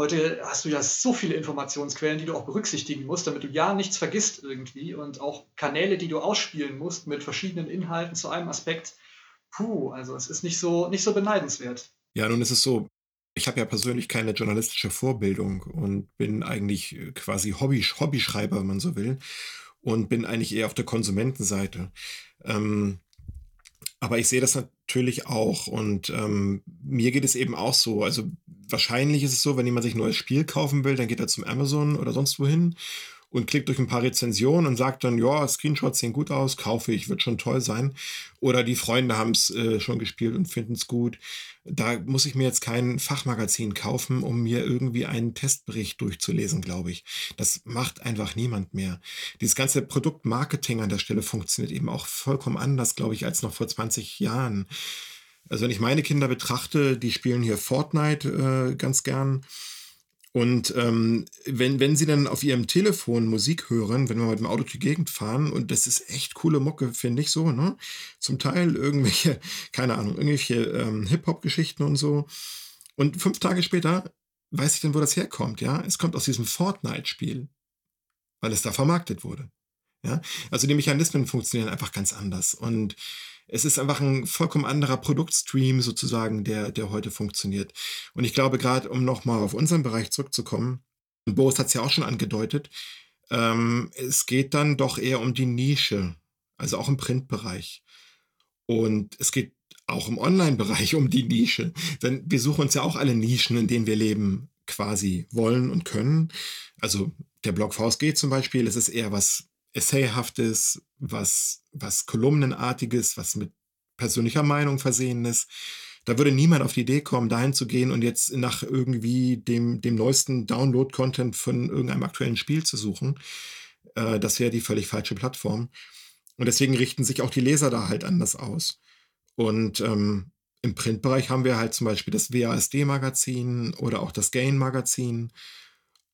Heute hast du ja so viele Informationsquellen, die du auch berücksichtigen musst, damit du ja nichts vergisst irgendwie und auch Kanäle, die du ausspielen musst mit verschiedenen Inhalten zu einem Aspekt. Puh, also es ist nicht so, nicht so beneidenswert. Ja, nun ist es so, ich habe ja persönlich keine journalistische Vorbildung und bin eigentlich äh, quasi Hobby, Hobbyschreiber, wenn man so will, und bin eigentlich eher auf der Konsumentenseite. Ähm, aber ich sehe das natürlich auch und ähm, mir geht es eben auch so. Also wahrscheinlich ist es so, wenn jemand sich ein neues Spiel kaufen will, dann geht er zum Amazon oder sonst wohin und klickt durch ein paar Rezensionen und sagt dann, ja, Screenshots sehen gut aus, kaufe ich, wird schon toll sein. Oder die Freunde haben es äh, schon gespielt und finden es gut. Da muss ich mir jetzt kein Fachmagazin kaufen, um mir irgendwie einen Testbericht durchzulesen, glaube ich. Das macht einfach niemand mehr. Dieses ganze Produktmarketing an der Stelle funktioniert eben auch vollkommen anders, glaube ich, als noch vor 20 Jahren. Also wenn ich meine Kinder betrachte, die spielen hier Fortnite äh, ganz gern. Und ähm, wenn, wenn sie dann auf ihrem Telefon Musik hören, wenn wir mit dem Auto durch die Gegend fahren, und das ist echt coole Mucke, finde ich so, ne? Zum Teil irgendwelche, [LAUGHS] keine Ahnung, irgendwelche ähm, Hip-Hop-Geschichten und so. Und fünf Tage später weiß ich dann, wo das herkommt, ja? Es kommt aus diesem Fortnite-Spiel, weil es da vermarktet wurde. Ja? Also die Mechanismen funktionieren einfach ganz anders. Und es ist einfach ein vollkommen anderer Produktstream sozusagen, der, der heute funktioniert. Und ich glaube, gerade um nochmal auf unseren Bereich zurückzukommen, Boris hat es ja auch schon angedeutet, ähm, es geht dann doch eher um die Nische, also auch im Printbereich. Und es geht auch im Online-Bereich [LAUGHS] um die Nische. Denn wir suchen uns ja auch alle Nischen, in denen wir leben, quasi wollen und können. Also der Blog VSG zum Beispiel, es ist eher was Essayhaftes, was, was Kolumnenartiges, was mit persönlicher Meinung versehen ist. Da würde niemand auf die Idee kommen, dahin zu gehen und jetzt nach irgendwie dem, dem neuesten Download-Content von irgendeinem aktuellen Spiel zu suchen. Äh, das wäre die völlig falsche Plattform. Und deswegen richten sich auch die Leser da halt anders aus. Und ähm, im Printbereich haben wir halt zum Beispiel das WASD-Magazin oder auch das Gain-Magazin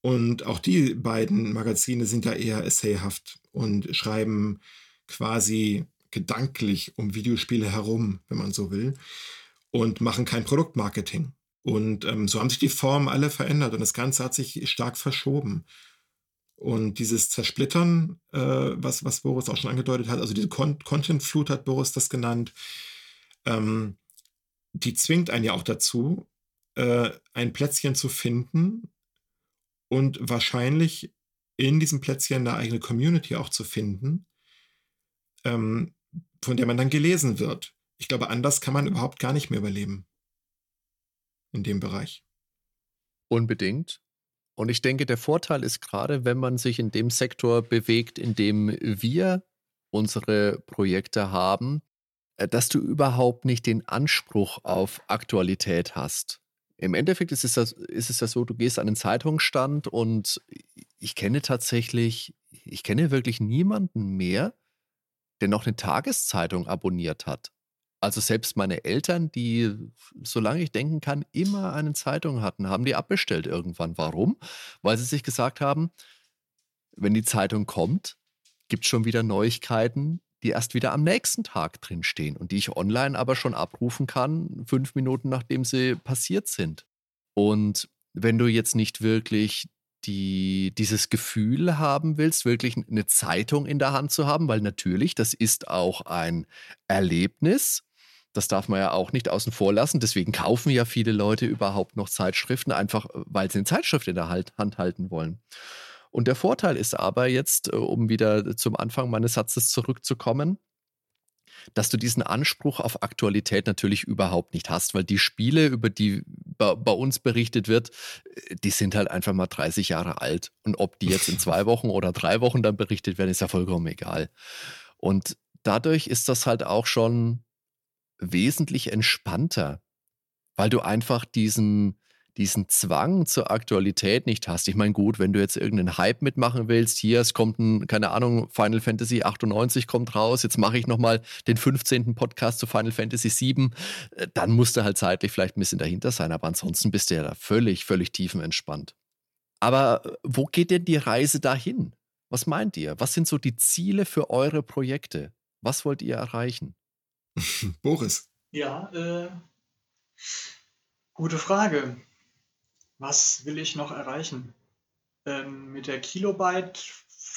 und auch die beiden Magazine sind da eher essayhaft und schreiben quasi gedanklich um Videospiele herum, wenn man so will, und machen kein Produktmarketing. Und ähm, so haben sich die Formen alle verändert und das Ganze hat sich stark verschoben. Und dieses Zersplittern, äh, was, was Boris auch schon angedeutet hat, also diese Con Content-Flut hat Boris das genannt, ähm, die zwingt einen ja auch dazu, äh, ein Plätzchen zu finden, und wahrscheinlich in diesem Plätzchen eine eigene Community auch zu finden, ähm, von der man dann gelesen wird. Ich glaube, anders kann man überhaupt gar nicht mehr überleben in dem Bereich. Unbedingt. Und ich denke, der Vorteil ist gerade, wenn man sich in dem Sektor bewegt, in dem wir unsere Projekte haben, äh, dass du überhaupt nicht den Anspruch auf Aktualität hast. Im Endeffekt ist es, das, ist es ja so, du gehst an den Zeitungsstand und ich kenne tatsächlich, ich kenne wirklich niemanden mehr, der noch eine Tageszeitung abonniert hat. Also selbst meine Eltern, die, solange ich denken kann, immer eine Zeitung hatten, haben die abbestellt irgendwann. Warum? Weil sie sich gesagt haben, wenn die Zeitung kommt, gibt es schon wieder Neuigkeiten, die erst wieder am nächsten Tag drinstehen und die ich online aber schon abrufen kann, fünf Minuten nachdem sie passiert sind. Und wenn du jetzt nicht wirklich die, dieses Gefühl haben willst, wirklich eine Zeitung in der Hand zu haben, weil natürlich, das ist auch ein Erlebnis. Das darf man ja auch nicht außen vor lassen. Deswegen kaufen ja viele Leute überhaupt noch Zeitschriften, einfach weil sie eine Zeitschrift in der Hand halten wollen. Und der Vorteil ist aber jetzt, äh, um wieder zum Anfang meines Satzes zurückzukommen, dass du diesen Anspruch auf Aktualität natürlich überhaupt nicht hast, weil die Spiele, über die bei, bei, uns berichtet wird, äh, die sind halt einfach mal 30 Jahre alt. Und ob die jetzt in zwei Wochen oder drei Wochen dann berichtet werden, ist ja vollkommen egal. Und dadurch ist das halt auch schon wesentlich entspannter, weil du einfach diesen, diesen Zwang zur Aktualität nicht hast. Ich meine, gut, wenn du jetzt irgendeinen Hype mitmachen willst, hier, es kommt ein, keine Ahnung, Final Fantasy 98 kommt raus, jetzt mache ich nochmal den 15. Podcast zu Final Fantasy 7, äh, dann musst du halt zeitlich vielleicht ein bisschen dahinter sein, aber ansonsten bist du ja da völlig, völlig tiefenentspannt. Aber äh, wo geht denn die Reise dahin? Was meint ihr? Was sind so die Ziele für eure Projekte? Was wollt ihr erreichen? [LAUGHS] Boris. Ja, äh, gute Frage. Was will ich noch erreichen? Ähm, mit der Kilobyte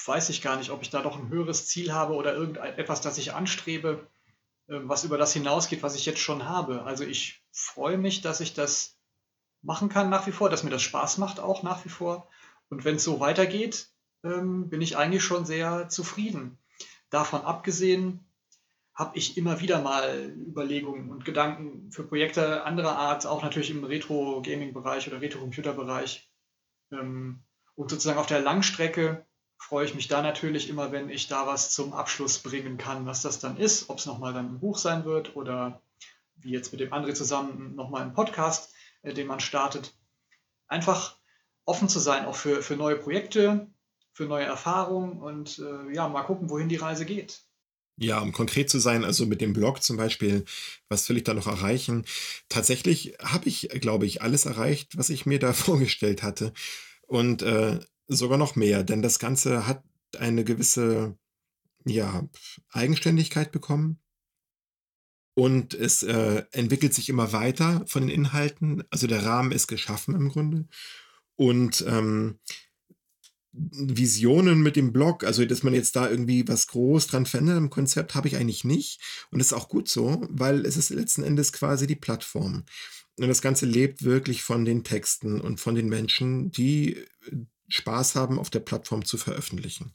weiß ich gar nicht, ob ich da doch ein höheres Ziel habe oder irgendetwas, das ich anstrebe, äh, was über das hinausgeht, was ich jetzt schon habe. Also ich freue mich, dass ich das machen kann nach wie vor, dass mir das Spaß macht auch nach wie vor. Und wenn es so weitergeht, ähm, bin ich eigentlich schon sehr zufrieden. Davon abgesehen habe ich immer wieder mal Überlegungen und Gedanken für Projekte anderer Art, auch natürlich im Retro-Gaming-Bereich oder Retro-Computer-Bereich. Ähm, und sozusagen auf der Langstrecke freue ich mich da natürlich immer, wenn ich da was zum Abschluss bringen kann, was das dann ist, ob es nochmal dann ein Buch sein wird oder wie jetzt mit dem André zusammen nochmal ein Podcast, äh, den man startet. Einfach offen zu sein, auch für, für neue Projekte, für neue Erfahrungen und äh, ja, mal gucken, wohin die Reise geht. Ja, um konkret zu sein, also mit dem Blog zum Beispiel, was will ich da noch erreichen? Tatsächlich habe ich, glaube ich, alles erreicht, was ich mir da [LAUGHS] vorgestellt hatte. Und äh, sogar noch mehr, denn das Ganze hat eine gewisse ja, Eigenständigkeit bekommen. Und es äh, entwickelt sich immer weiter von den Inhalten. Also der Rahmen ist geschaffen im Grunde. Und ähm, Visionen mit dem Blog, also dass man jetzt da irgendwie was groß dran verändert im Konzept, habe ich eigentlich nicht. Und das ist auch gut so, weil es ist letzten Endes quasi die Plattform. Und das Ganze lebt wirklich von den Texten und von den Menschen, die äh, Spaß haben, auf der Plattform zu veröffentlichen.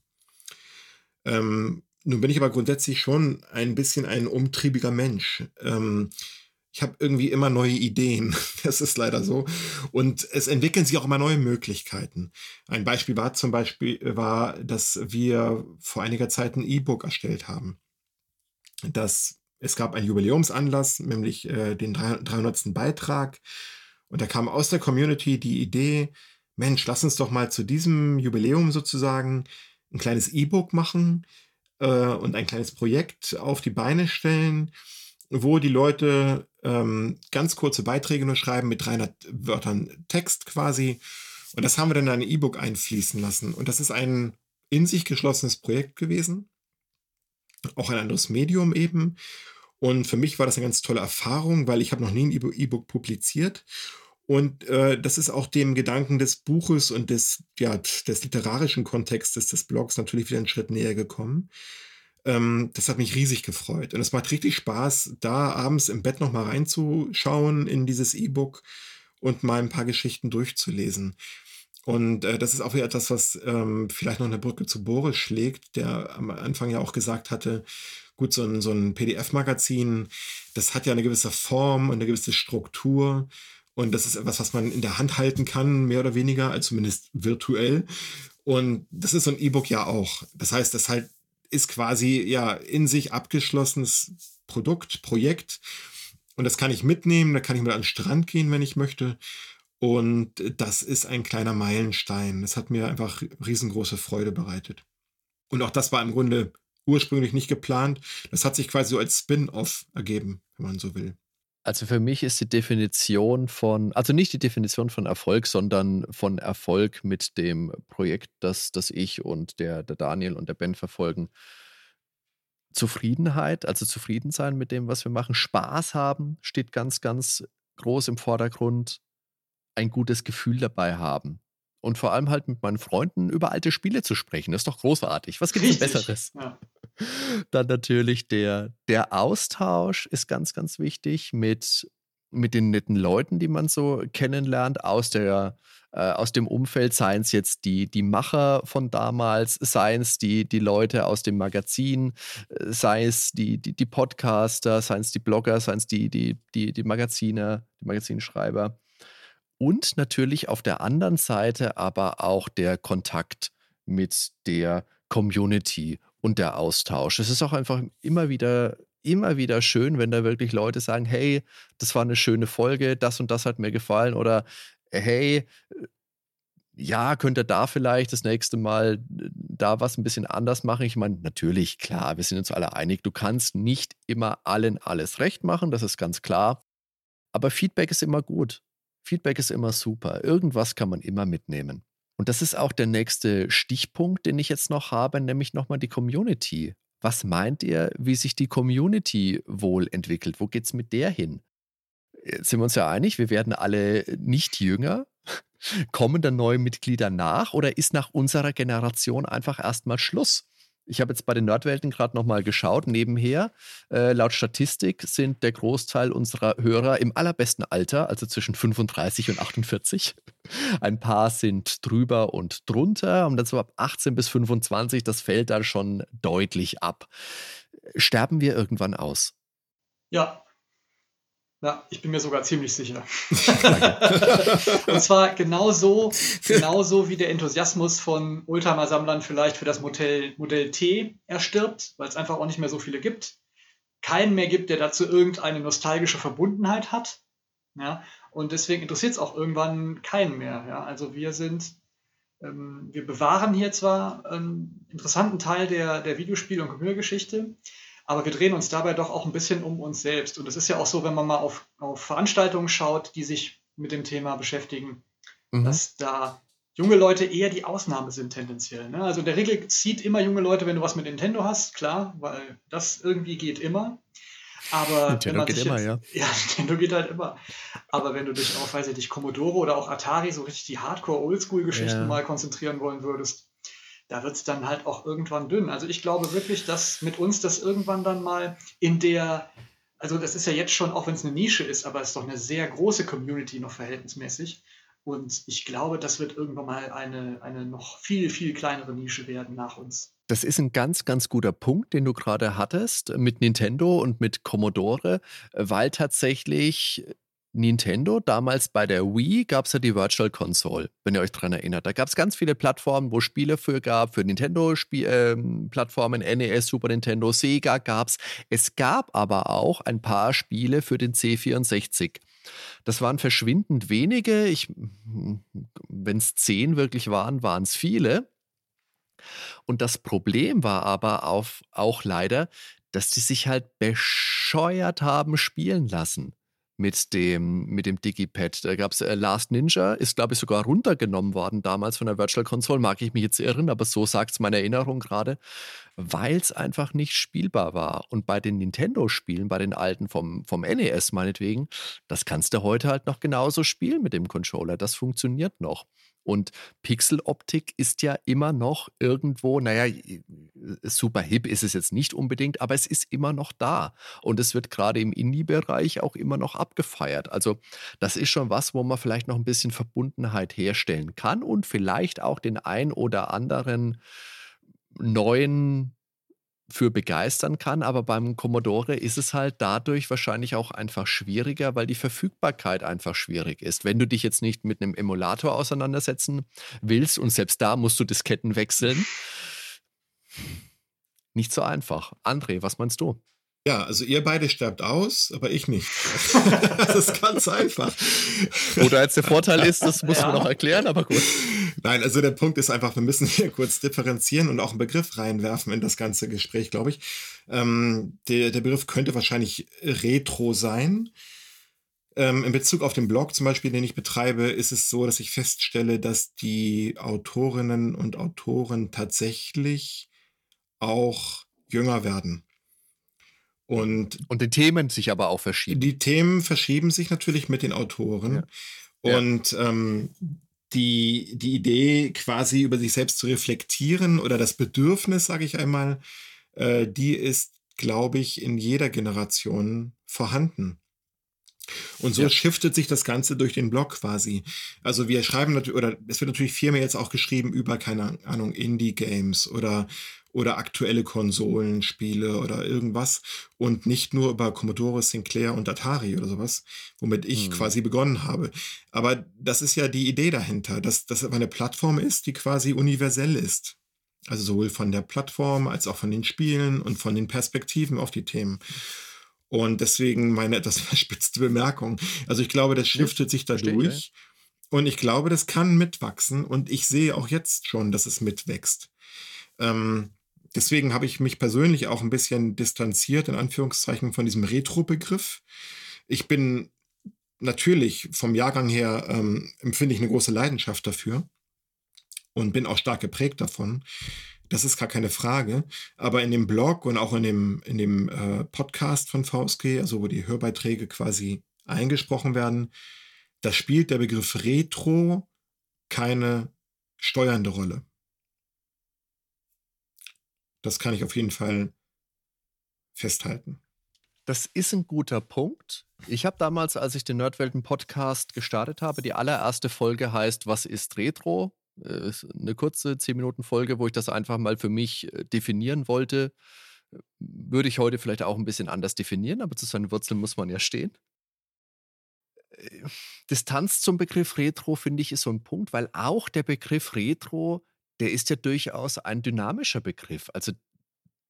Ähm, nun bin ich aber grundsätzlich schon ein bisschen ein umtriebiger Mensch. Ähm, ich habe irgendwie immer neue Ideen. [LAUGHS] Das ist leider so. Und es entwickeln sich auch immer neue Möglichkeiten. Ein Beispiel war zum Beispiel, war, dass wir vor einiger Zeit ein E-Book erstellt haben. Das, es gab einen Jubiläumsanlass, nämlich äh, den 300. Beitrag. Und da kam aus der Community die Idee, Mensch, lass uns doch mal zu diesem Jubiläum sozusagen ein kleines E-Book machen äh, und ein kleines Projekt auf die Beine stellen wo die Leute ähm, ganz kurze Beiträge nur schreiben mit 300 Wörtern Text quasi. Und das haben wir dann in ein E-Book einfließen lassen. Und das ist ein in sich geschlossenes Projekt gewesen. Auch ein anderes Medium eben. Und für mich war das eine ganz tolle Erfahrung, weil ich habe noch nie ein E-Book publiziert. Und äh, das ist auch dem Gedanken des Buches und des, ja, des literarischen Kontextes des Blogs natürlich wieder einen Schritt näher gekommen. Ähm, das hat mich riesig gefreut. Und es macht richtig Spaß, da abends im Bett nochmal reinzuschauen in dieses E-Book und mal ein paar Geschichten durchzulesen. Und äh, das ist auch wieder etwas, was ähm, vielleicht noch eine Brücke zu Boris schlägt, der am Anfang ja auch gesagt hatte, gut, so ein, so ein PDF-Magazin, das hat ja eine gewisse Form und eine gewisse Struktur. Und das ist etwas, was man in der Hand halten kann, mehr oder weniger, also zumindest virtuell. Und das ist so ein E-Book ja auch. Das heißt, das halt ist quasi ja in sich abgeschlossenes Produkt, Projekt. Und das kann ich mitnehmen, da kann ich mit an den Strand gehen, wenn ich möchte. Und das ist ein kleiner Meilenstein. Das hat mir einfach riesengroße Freude bereitet. Und auch das war im Grunde ursprünglich nicht geplant. Das hat sich quasi so als Spin-off ergeben, wenn man so will. Also für mich ist die Definition von, also nicht die Definition von Erfolg, sondern von Erfolg mit dem Projekt, das, das ich und der, der Daniel und der Ben verfolgen. Zufriedenheit, also zufrieden sein mit dem, was wir machen. Spaß haben steht ganz, ganz groß im Vordergrund. Ein gutes Gefühl dabei haben. Und vor allem halt mit meinen Freunden über alte Spiele zu sprechen. Das ist doch großartig. Was gibt es Besseres? Ja. Dann natürlich der, der Austausch ist ganz, ganz wichtig mit, mit den netten Leuten, die man so kennenlernt aus der äh, aus dem Umfeld, seien es jetzt die, die Macher von damals, seien es die, die Leute aus dem Magazin, äh, sei es die, die, die Podcaster, seien es die Blogger, seien es die, die, die, die Magazine, die Magazinschreiber. Und natürlich auf der anderen Seite aber auch der Kontakt mit der Community und der Austausch. Es ist auch einfach immer wieder immer wieder schön, wenn da wirklich Leute sagen, hey, das war eine schöne Folge, das und das hat mir gefallen oder hey, ja, könnte da vielleicht das nächste Mal äh, da was ein bisschen anders machen? Ich meine, natürlich, klar, wir sind uns alle einig, du kannst nicht immer allen alles recht machen, das ist ganz klar. Aber Feedback ist immer gut. Feedback ist immer super. Irgendwas kann man immer mitnehmen. Und das ist auch der nächste Stichpunkt, den ich jetzt noch habe, nämlich nochmal die Community. Was meint ihr, wie sich die Community wohl entwickelt? Wo geht es mit der hin? Jetzt sind wir uns ja einig, wir werden alle nicht jünger. [LAUGHS] Kommen da neue Mitglieder nach oder ist nach unserer Generation einfach erstmal Schluss? Ich habe jetzt bei den Nerdwelten gerade nochmal geschaut, nebenher. Äh, laut Statistik sind der Großteil unserer Hörer im allerbesten Alter, also zwischen 35 und 48. [LAUGHS] Ein paar sind drüber und drunter und dann so ab 18 bis 25, das fällt dann schon deutlich ab. Sterben wir irgendwann aus? Ja, ja, ich bin mir sogar ziemlich sicher. [LAUGHS] und zwar genauso, [LAUGHS] genauso wie der Enthusiasmus von Oldtimer-Sammlern vielleicht für das Modell, Modell T erstirbt, weil es einfach auch nicht mehr so viele gibt. Keinen mehr gibt, der dazu irgendeine nostalgische Verbundenheit hat. Ja, und deswegen interessiert es auch irgendwann keinen mehr. Ja, also wir sind, ähm, wir bewahren hier zwar einen interessanten Teil der, der Videospiel- und Computergeschichte, aber wir drehen uns dabei doch auch ein bisschen um uns selbst. Und es ist ja auch so, wenn man mal auf, auf Veranstaltungen schaut, die sich mit dem Thema beschäftigen, mhm. dass da junge Leute eher die Ausnahme sind tendenziell. Ne? Also in der Regel zieht immer junge Leute, wenn du was mit Nintendo hast, klar, weil das irgendwie geht immer. Aber Nintendo geht immer, jetzt, ja. [LAUGHS] Ja, Nintendo geht halt immer. Aber wenn du dich auf, weiß ich nicht, Commodore oder auch Atari, so richtig die Hardcore-Oldschool-Geschichten ja. mal konzentrieren wollen würdest, da wird es dann halt auch irgendwann dünn. Also ich glaube wirklich, dass mit uns das irgendwann dann mal in der, also das ist ja jetzt schon, auch wenn es eine Nische ist, aber es ist doch eine sehr große Community noch verhältnismäßig. Und ich glaube, das wird irgendwann mal eine, eine noch viel, viel kleinere Nische werden nach uns. Das ist ein ganz, ganz guter Punkt, den du gerade hattest mit Nintendo und mit Commodore, weil tatsächlich Nintendo, damals bei der Wii gab es ja die Virtual Console, wenn ihr euch daran erinnert. Da gab es ganz viele Plattformen, wo Spiele für gab, für Nintendo-Plattformen, äh, NES, Super Nintendo, Sega gab es. Es gab aber auch ein paar Spiele für den C64. Das waren verschwindend wenige. Wenn es zehn wirklich waren, waren es viele. Und das Problem war aber auf, auch leider, dass die sich halt bescheuert haben spielen lassen mit dem, mit dem Digipad. Da gab es äh, Last Ninja, ist glaube ich sogar runtergenommen worden damals von der Virtual Console, mag ich mich jetzt irren, aber so sagt es meine Erinnerung gerade, weil es einfach nicht spielbar war. Und bei den Nintendo-Spielen, bei den alten vom, vom NES meinetwegen, das kannst du heute halt noch genauso spielen mit dem Controller. Das funktioniert noch. Und Pixeloptik ist ja immer noch irgendwo, naja, super hip ist es jetzt nicht unbedingt, aber es ist immer noch da. Und es wird gerade im Indie-Bereich auch immer noch abgefeiert. Also das ist schon was, wo man vielleicht noch ein bisschen Verbundenheit herstellen kann und vielleicht auch den ein oder anderen neuen für begeistern kann, aber beim Commodore ist es halt dadurch wahrscheinlich auch einfach schwieriger, weil die Verfügbarkeit einfach schwierig ist. Wenn du dich jetzt nicht mit einem Emulator auseinandersetzen willst und selbst da musst du Disketten wechseln, nicht so einfach. André, was meinst du? Ja, also ihr beide sterbt aus, aber ich nicht. [LAUGHS] das ist ganz einfach. Oder jetzt der Vorteil ist, das muss ja. man noch erklären, aber gut. Nein, also der Punkt ist einfach, wir müssen hier kurz differenzieren und auch einen Begriff reinwerfen in das ganze Gespräch, glaube ich. Ähm, der, der Begriff könnte wahrscheinlich Retro sein. Ähm, in Bezug auf den Blog zum Beispiel, den ich betreibe, ist es so, dass ich feststelle, dass die Autorinnen und Autoren tatsächlich auch jünger werden. Und, und die Themen sich aber auch verschieben. Die Themen verschieben sich natürlich mit den Autoren. Ja. Und ja. Ähm, die, die Idee, quasi über sich selbst zu reflektieren oder das Bedürfnis, sage ich einmal, äh, die ist, glaube ich, in jeder Generation vorhanden. Und so ja. shiftet sich das Ganze durch den Blog quasi. Also wir schreiben natürlich, oder es wird natürlich viel mehr jetzt auch geschrieben über, keine Ahnung, Indie-Games oder, oder aktuelle Konsolenspiele oder irgendwas und nicht nur über Commodore, Sinclair und Atari oder sowas, womit ich hm. quasi begonnen habe. Aber das ist ja die Idee dahinter, dass das eine Plattform ist, die quasi universell ist. Also sowohl von der Plattform als auch von den Spielen und von den Perspektiven auf die Themen. Und deswegen meine [LAUGHS] etwas verspitzte Bemerkung. Also ich glaube, das shiftet sich dadurch. Und ich glaube, das kann mitwachsen. Und ich sehe auch jetzt schon, dass es mitwächst. Ähm, deswegen habe ich mich persönlich auch ein bisschen distanziert, in Anführungszeichen, von diesem Retro-Begriff. Ich bin natürlich vom Jahrgang her, ähm, empfinde ich eine große Leidenschaft dafür und bin auch stark geprägt davon. Das ist gar keine Frage. Aber in dem Blog und auch in dem, in dem äh, Podcast von VSG, also wo die Hörbeiträge quasi eingesprochen werden, da spielt der Begriff Retro keine steuernde Rolle. Das kann ich auf jeden Fall festhalten. Das ist ein guter Punkt. Ich habe damals, als ich den Nerdwelten-Podcast gestartet habe, die allererste Folge heißt Was ist Retro? Äh, eine kurze 10-Minuten-Folge, wo ich das einfach mal für mich äh, definieren wollte. Würde ich heute vielleicht auch ein bisschen anders definieren, aber zu seinen Wurzeln muss man ja stehen. Äh, Distanz zum Begriff Retro, finde ich, ist so ein Punkt, weil auch der Begriff Retro, der ist ja durchaus ein dynamischer Begriff. Also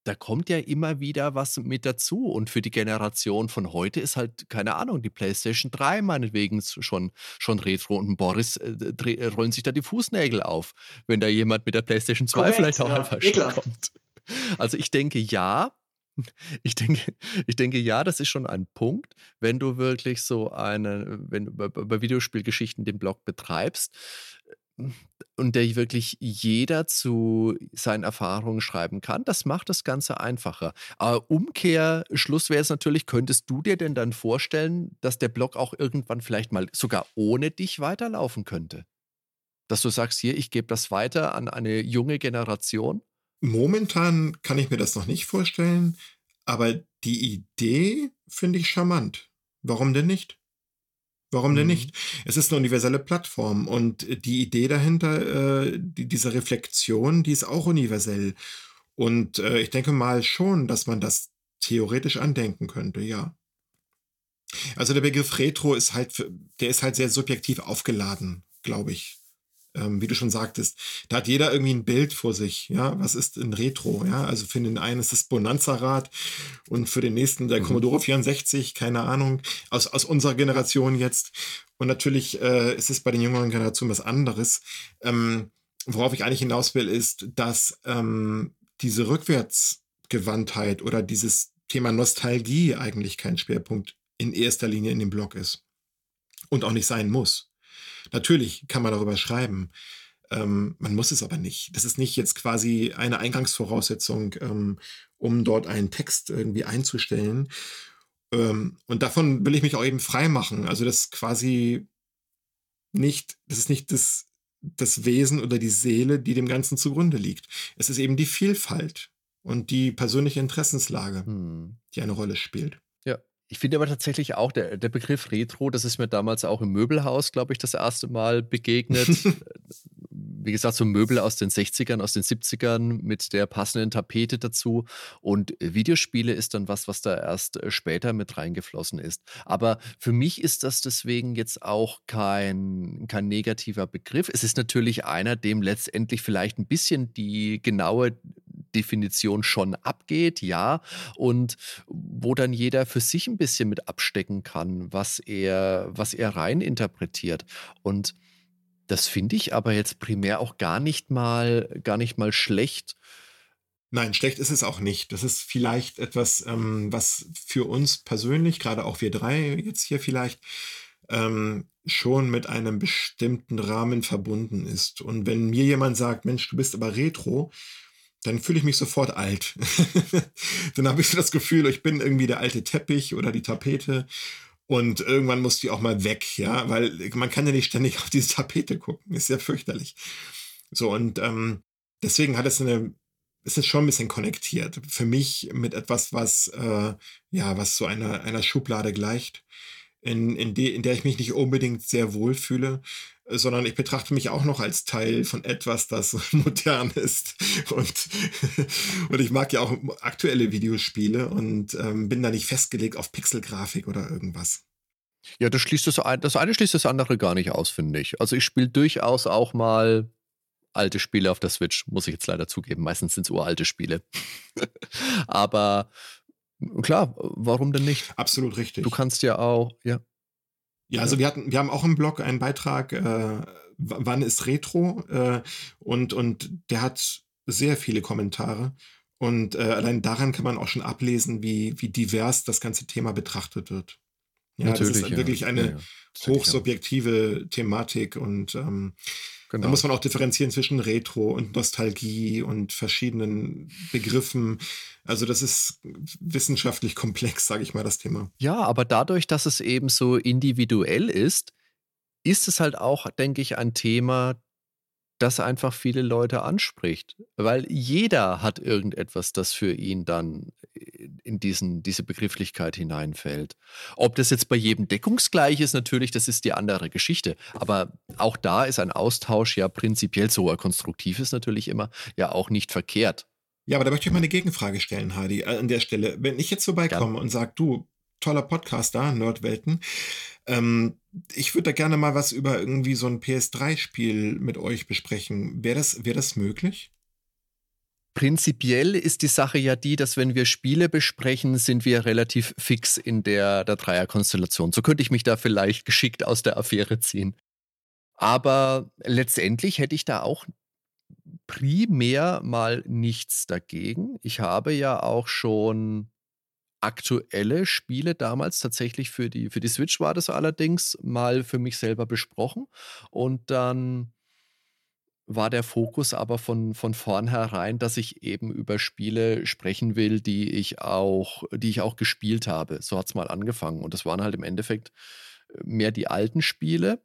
da kommt ja immer wieder was mit dazu. Und für die Generation von heute ist halt, keine Ahnung, die PlayStation 3 meinetwegen schon, schon Retro. Und Boris äh, rollen sich da die Fußnägel auf, wenn da jemand mit der PlayStation 2 Korrekt, vielleicht auch ja, einfach schon kommt. Also ich denke, ja, [LAUGHS] ich denke, ich denke, ja, das ist schon ein Punkt, wenn du wirklich so eine, wenn du bei Videospielgeschichten den Blog betreibst, und der wirklich jeder zu seinen Erfahrungen schreiben kann, das macht das Ganze einfacher. Aber Umkehrschluss wäre es natürlich, könntest du dir denn dann vorstellen, dass der Blog auch irgendwann vielleicht mal sogar ohne dich weiterlaufen könnte? Dass du sagst, hier, ich gebe das weiter an eine junge Generation? Momentan kann ich mir das noch nicht vorstellen, aber die Idee finde ich charmant. Warum denn nicht? Warum denn mhm. nicht? Es ist eine universelle Plattform und die Idee dahinter, äh, die, diese Reflexion, die ist auch universell. Und äh, ich denke mal schon, dass man das theoretisch andenken könnte, ja. Also der Begriff Retro ist halt, der ist halt sehr subjektiv aufgeladen, glaube ich ähm, wie du schon sagtest, da hat jeder irgendwie ein Bild vor sich. Ja, was ist ein Retro? Ja, also für den einen ist das Bonanza-Rad und für den nächsten der mhm. Commodore 64, keine Ahnung, aus, aus unserer Generation jetzt. Und natürlich äh, ist es bei den jüngeren Generationen was anderes. Ähm, worauf ich eigentlich hinaus will, ist, dass ähm, diese Rückwärtsgewandtheit oder dieses Thema Nostalgie eigentlich kein Schwerpunkt in erster Linie in dem Blog ist. Und auch nicht sein muss. Natürlich kann man darüber schreiben. Ähm, man muss es aber nicht. Das ist nicht jetzt quasi eine Eingangsvoraussetzung, ähm, um dort einen Text irgendwie einzustellen. Ähm, und davon will ich mich auch eben frei machen. Also das quasi nicht, das ist nicht das, das Wesen oder die Seele, die dem Ganzen zugrunde liegt. Es ist eben die Vielfalt und die persönliche Interessenslage, hm. die eine Rolle spielt. Ich finde aber tatsächlich auch, der, der Begriff Retro, das ist mir damals auch im Möbelhaus, glaube ich, das erste Mal begegnet. [LAUGHS] Wie gesagt, so Möbel aus den 60ern, aus den 70ern mit der passenden Tapete dazu. Und Videospiele ist dann was, was da erst äh, später mit reingeflossen ist. Aber für mich ist das deswegen jetzt auch kein, kein negativer Begriff. Es ist natürlich einer, dem letztendlich vielleicht ein bisschen die genaue Definition schon abgeht, ja, und wo dann jeder für sich ein bisschen mit abstecken kann, was er, was er rein interpretiert. Und das finde ich aber jetzt primär auch gar nicht mal, gar nicht mal schlecht. Nein, schlecht ist es auch nicht. Das ist vielleicht etwas, ähm, was für uns persönlich, gerade auch wir drei jetzt hier vielleicht, ähm, schon mit einem bestimmten Rahmen verbunden ist. Und wenn mir jemand sagt, Mensch, du bist aber retro, dann fühle ich mich sofort alt. [LAUGHS] dann habe ich so das Gefühl, ich bin irgendwie der alte Teppich oder die Tapete. Und irgendwann muss die auch mal weg, ja, weil man kann ja nicht ständig auf diese Tapete gucken. Ist ja fürchterlich. So, und ähm, deswegen hat es eine, ist es schon ein bisschen konnektiert. Für mich mit etwas, was, äh, ja, was so einer, einer Schublade gleicht, in, in, de, in der ich mich nicht unbedingt sehr wohl fühle sondern ich betrachte mich auch noch als Teil von etwas, das [LAUGHS] modern ist. Und, [LAUGHS] und ich mag ja auch aktuelle Videospiele und ähm, bin da nicht festgelegt auf Pixelgrafik oder irgendwas. Ja, das schließt das, ein, das eine schließt das andere gar nicht aus, finde ich. Also ich spiele durchaus auch mal alte Spiele auf der Switch, muss ich jetzt leider zugeben. Meistens sind es uralte Spiele. [LAUGHS] Aber klar, warum denn nicht? Absolut richtig. Du kannst ja auch, ja. Ja, also wir hatten, wir haben auch im Blog einen Beitrag, äh, wann ist Retro? Äh, und, und der hat sehr viele Kommentare. Und äh, allein daran kann man auch schon ablesen, wie, wie divers das ganze Thema betrachtet wird. Ja, Natürlich, das ist ja. wirklich eine ja, ja. hochsubjektive Thematik und ähm, Genau. Da muss man auch differenzieren zwischen Retro und Nostalgie und verschiedenen Begriffen. Also das ist wissenschaftlich komplex, sage ich mal, das Thema. Ja, aber dadurch, dass es eben so individuell ist, ist es halt auch, denke ich, ein Thema, das einfach viele Leute anspricht. Weil jeder hat irgendetwas, das für ihn dann in diesen, diese Begrifflichkeit hineinfällt. Ob das jetzt bei jedem deckungsgleich ist, natürlich, das ist die andere Geschichte. Aber auch da ist ein Austausch ja prinzipiell so, er konstruktiv ist natürlich immer, ja auch nicht verkehrt. Ja, aber da möchte ich mal eine Gegenfrage stellen, Hardy, äh, an der Stelle. Wenn ich jetzt vorbeikomme ja. und sage, du, toller Podcaster, Nerdwelten, ähm, ich würde da gerne mal was über irgendwie so ein PS3-Spiel mit euch besprechen. Wäre das, wär das möglich? Prinzipiell ist die Sache ja die, dass wenn wir Spiele besprechen, sind wir relativ fix in der, der Dreierkonstellation. So könnte ich mich da vielleicht geschickt aus der Affäre ziehen. Aber letztendlich hätte ich da auch primär mal nichts dagegen. Ich habe ja auch schon aktuelle Spiele damals tatsächlich für die, für die Switch war das allerdings mal für mich selber besprochen. Und dann war der Fokus aber von, von vornherein, dass ich eben über Spiele sprechen will, die ich auch, die ich auch gespielt habe. So hat es mal angefangen. Und das waren halt im Endeffekt äh, mehr die alten Spiele.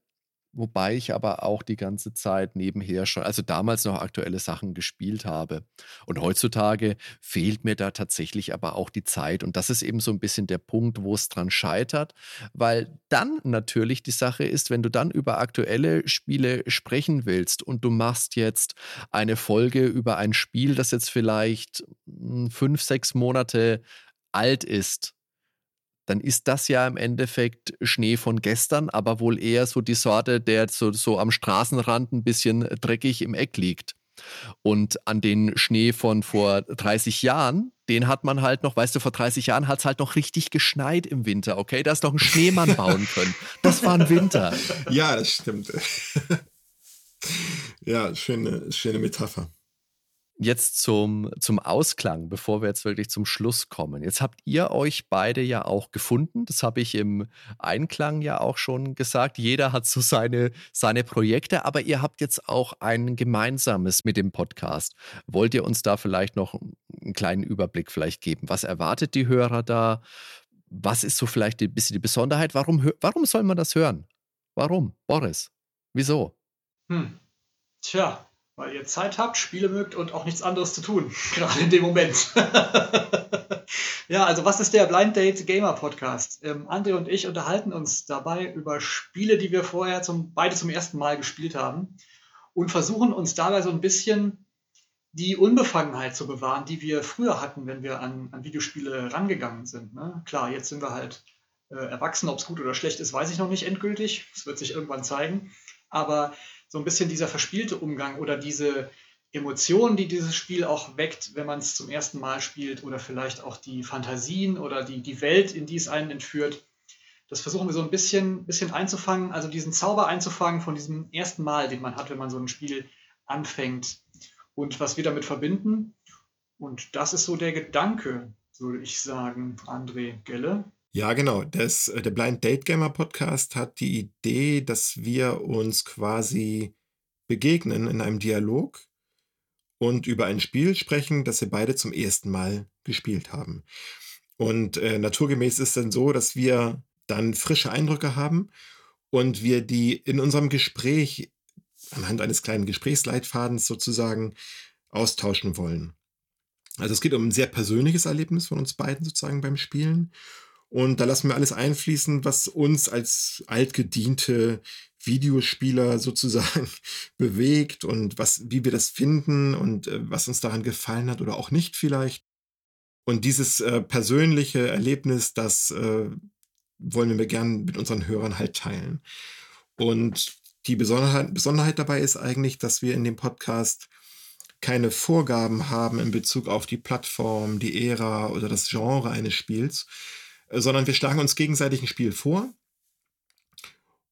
Wobei ich aber auch die ganze Zeit nebenher schon, also damals noch aktuelle Sachen gespielt habe. Und heutzutage fehlt mir da tatsächlich aber auch die Zeit. Und das ist eben so ein bisschen der Punkt, wo es dran scheitert, weil dann natürlich die Sache ist, wenn du dann über aktuelle Spiele sprechen willst und du machst jetzt eine Folge über ein Spiel, das jetzt vielleicht hm, fünf, sechs Monate alt ist dann ist das ja im Endeffekt Schnee von gestern, aber wohl eher so die Sorte, der so, so am Straßenrand ein bisschen dreckig im Eck liegt. Und an den Schnee von vor 30 Jahren, den hat man halt noch, weißt du, vor 30 Jahren hat es halt noch richtig geschneit im Winter, okay? Da ist doch ein Schneemann bauen können. Das war ein Winter. [LAUGHS] Ja, das stimmt. [LAUGHS] ja, schöne, schöne Metapher jetzt zum, zum Ausklang, bevor wir jetzt wirklich zum Schluss kommen. Jetzt habt ihr euch beide ja auch gefunden. Das habe ich im Einklang ja auch schon gesagt. Jeder hat so seine, seine Projekte, aber ihr habt jetzt auch ein gemeinsames mit dem Podcast. Wollt ihr uns da vielleicht noch einen kleinen Überblick vielleicht geben? Was erwartet die Hörer da? Was ist so vielleicht ein bisschen die Besonderheit? Warum, warum soll man das hören? Warum? Boris, wieso? Hm. Tja, weil ihr Zeit habt, Spiele mögt und auch nichts anderes zu tun, [LAUGHS] gerade in dem Moment. [LAUGHS] ja, also was ist der Blind Date Gamer Podcast? Ähm, André und ich unterhalten uns dabei über Spiele, die wir vorher zum, beide zum ersten Mal gespielt haben und versuchen uns dabei so ein bisschen die Unbefangenheit zu bewahren, die wir früher hatten, wenn wir an, an Videospiele rangegangen sind. Ne? Klar, jetzt sind wir halt äh, erwachsen, ob es gut oder schlecht ist, weiß ich noch nicht endgültig. Es wird sich irgendwann zeigen. Aber so ein bisschen dieser verspielte Umgang oder diese Emotionen, die dieses Spiel auch weckt, wenn man es zum ersten Mal spielt oder vielleicht auch die Fantasien oder die, die Welt, in die es einen entführt. Das versuchen wir so ein bisschen, bisschen einzufangen, also diesen Zauber einzufangen von diesem ersten Mal, den man hat, wenn man so ein Spiel anfängt und was wir damit verbinden. Und das ist so der Gedanke, würde ich sagen, André Gelle. Ja, genau. Das, äh, der Blind Date Gamer Podcast hat die Idee, dass wir uns quasi begegnen in einem Dialog und über ein Spiel sprechen, das wir beide zum ersten Mal gespielt haben. Und äh, naturgemäß ist es dann so, dass wir dann frische Eindrücke haben und wir die in unserem Gespräch anhand eines kleinen Gesprächsleitfadens sozusagen austauschen wollen. Also es geht um ein sehr persönliches Erlebnis von uns beiden sozusagen beim Spielen. Und da lassen wir alles einfließen, was uns als altgediente Videospieler sozusagen [LAUGHS] bewegt und was, wie wir das finden und äh, was uns daran gefallen hat oder auch nicht vielleicht. Und dieses äh, persönliche Erlebnis, das äh, wollen wir gern mit unseren Hörern halt teilen. Und die Besonderheit, Besonderheit dabei ist eigentlich, dass wir in dem Podcast keine Vorgaben haben in Bezug auf die Plattform, die Ära oder das Genre eines Spiels, sondern wir schlagen uns gegenseitig ein Spiel vor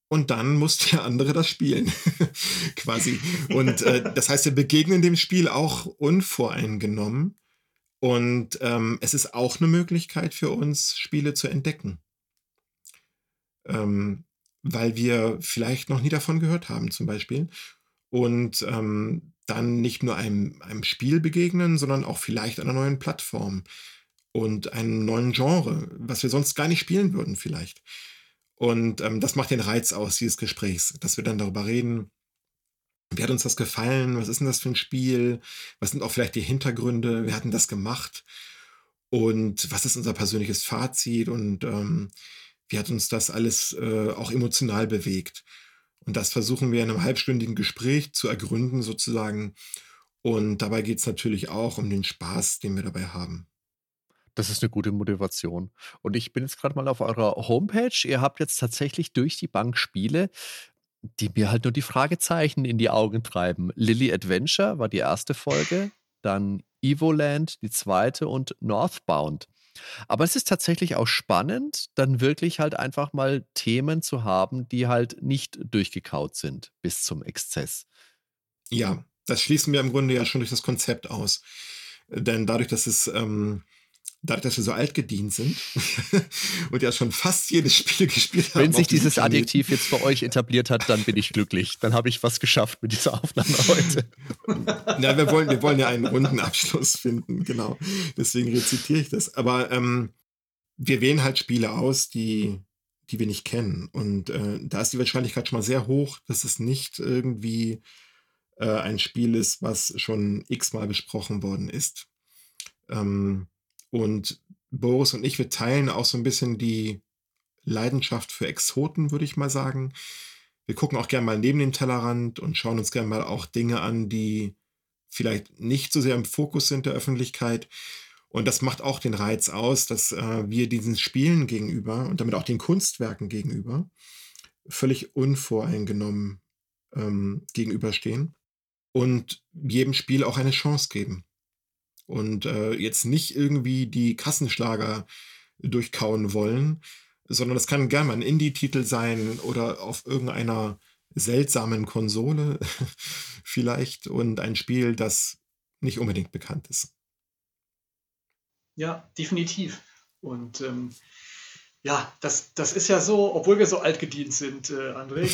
und dann muss der andere das spielen, [LAUGHS] quasi. Und äh, [LAUGHS] das heißt, wir begegnen dem Spiel auch unvoreingenommen. Und ähm, es ist auch eine Möglichkeit für uns, Spiele zu entdecken. Ähm, weil wir vielleicht noch nie davon gehört haben, zum Beispiel. Und ähm, dann nicht nur einem, einem Spiel begegnen, sondern auch vielleicht einer neuen Plattform und einem neuen Genre, was wir sonst gar nicht spielen würden vielleicht. Und ähm, das macht den Reiz aus dieses Gesprächs, dass wir dann darüber reden, wie hat uns das gefallen, was ist denn das für ein Spiel, was sind auch vielleicht die Hintergründe, wir hatten das gemacht und was ist unser persönliches Fazit und ähm, wie hat uns das alles äh, auch emotional bewegt. Und das versuchen wir in einem halbstündigen Gespräch zu ergründen sozusagen. Und dabei geht es natürlich auch um den Spaß, den wir dabei haben. Das ist eine gute Motivation. Und ich bin jetzt gerade mal auf eurer Homepage. Ihr habt jetzt tatsächlich durch die Bank Spiele, die mir halt nur die Fragezeichen in die Augen treiben. Lily Adventure war die erste Folge, dann Evoland die zweite und Northbound. Aber es ist tatsächlich auch spannend, dann wirklich halt einfach mal Themen zu haben, die halt nicht durchgekaut sind bis zum Exzess. Ja, das schließen wir im Grunde ja schon durch das Konzept aus. Denn dadurch, dass es ähm, dadurch, dass wir so alt gedient sind [LAUGHS] und ja schon fast jedes Spiel gespielt haben. Wenn sich dieses Planeten. Adjektiv jetzt bei euch etabliert hat, dann bin ich glücklich. Dann habe ich was geschafft mit dieser Aufnahme heute. [LAUGHS] Na, wir wollen, wir wollen ja einen runden Abschluss finden, genau. Deswegen rezitiere ich das. Aber ähm, wir wählen halt Spiele aus, die, die wir nicht kennen. Und äh, da ist die Wahrscheinlichkeit schon mal sehr hoch, dass es nicht irgendwie äh, ein Spiel ist, was schon x-mal besprochen worden ist. Ähm, und Boris und ich, wir teilen auch so ein bisschen die Leidenschaft für Exoten, würde ich mal sagen. Wir gucken auch gerne mal neben den Tellerrand und schauen uns gerne mal auch Dinge an, die vielleicht nicht so sehr im Fokus sind der Öffentlichkeit. Und das macht auch den Reiz aus, dass äh, wir diesen Spielen gegenüber und damit auch den Kunstwerken gegenüber völlig unvoreingenommen ähm, gegenüberstehen und jedem Spiel auch eine Chance geben und äh, jetzt nicht irgendwie die Kassenschlager durchkauen wollen, sondern das kann gerne mal ein Indie-Titel sein oder auf irgendeiner seltsamen Konsole [LAUGHS] vielleicht und ein Spiel, das nicht unbedingt bekannt ist. Ja, definitiv. Und ähm, ja, das, das ist ja so, obwohl wir so alt gedient sind, äh, André,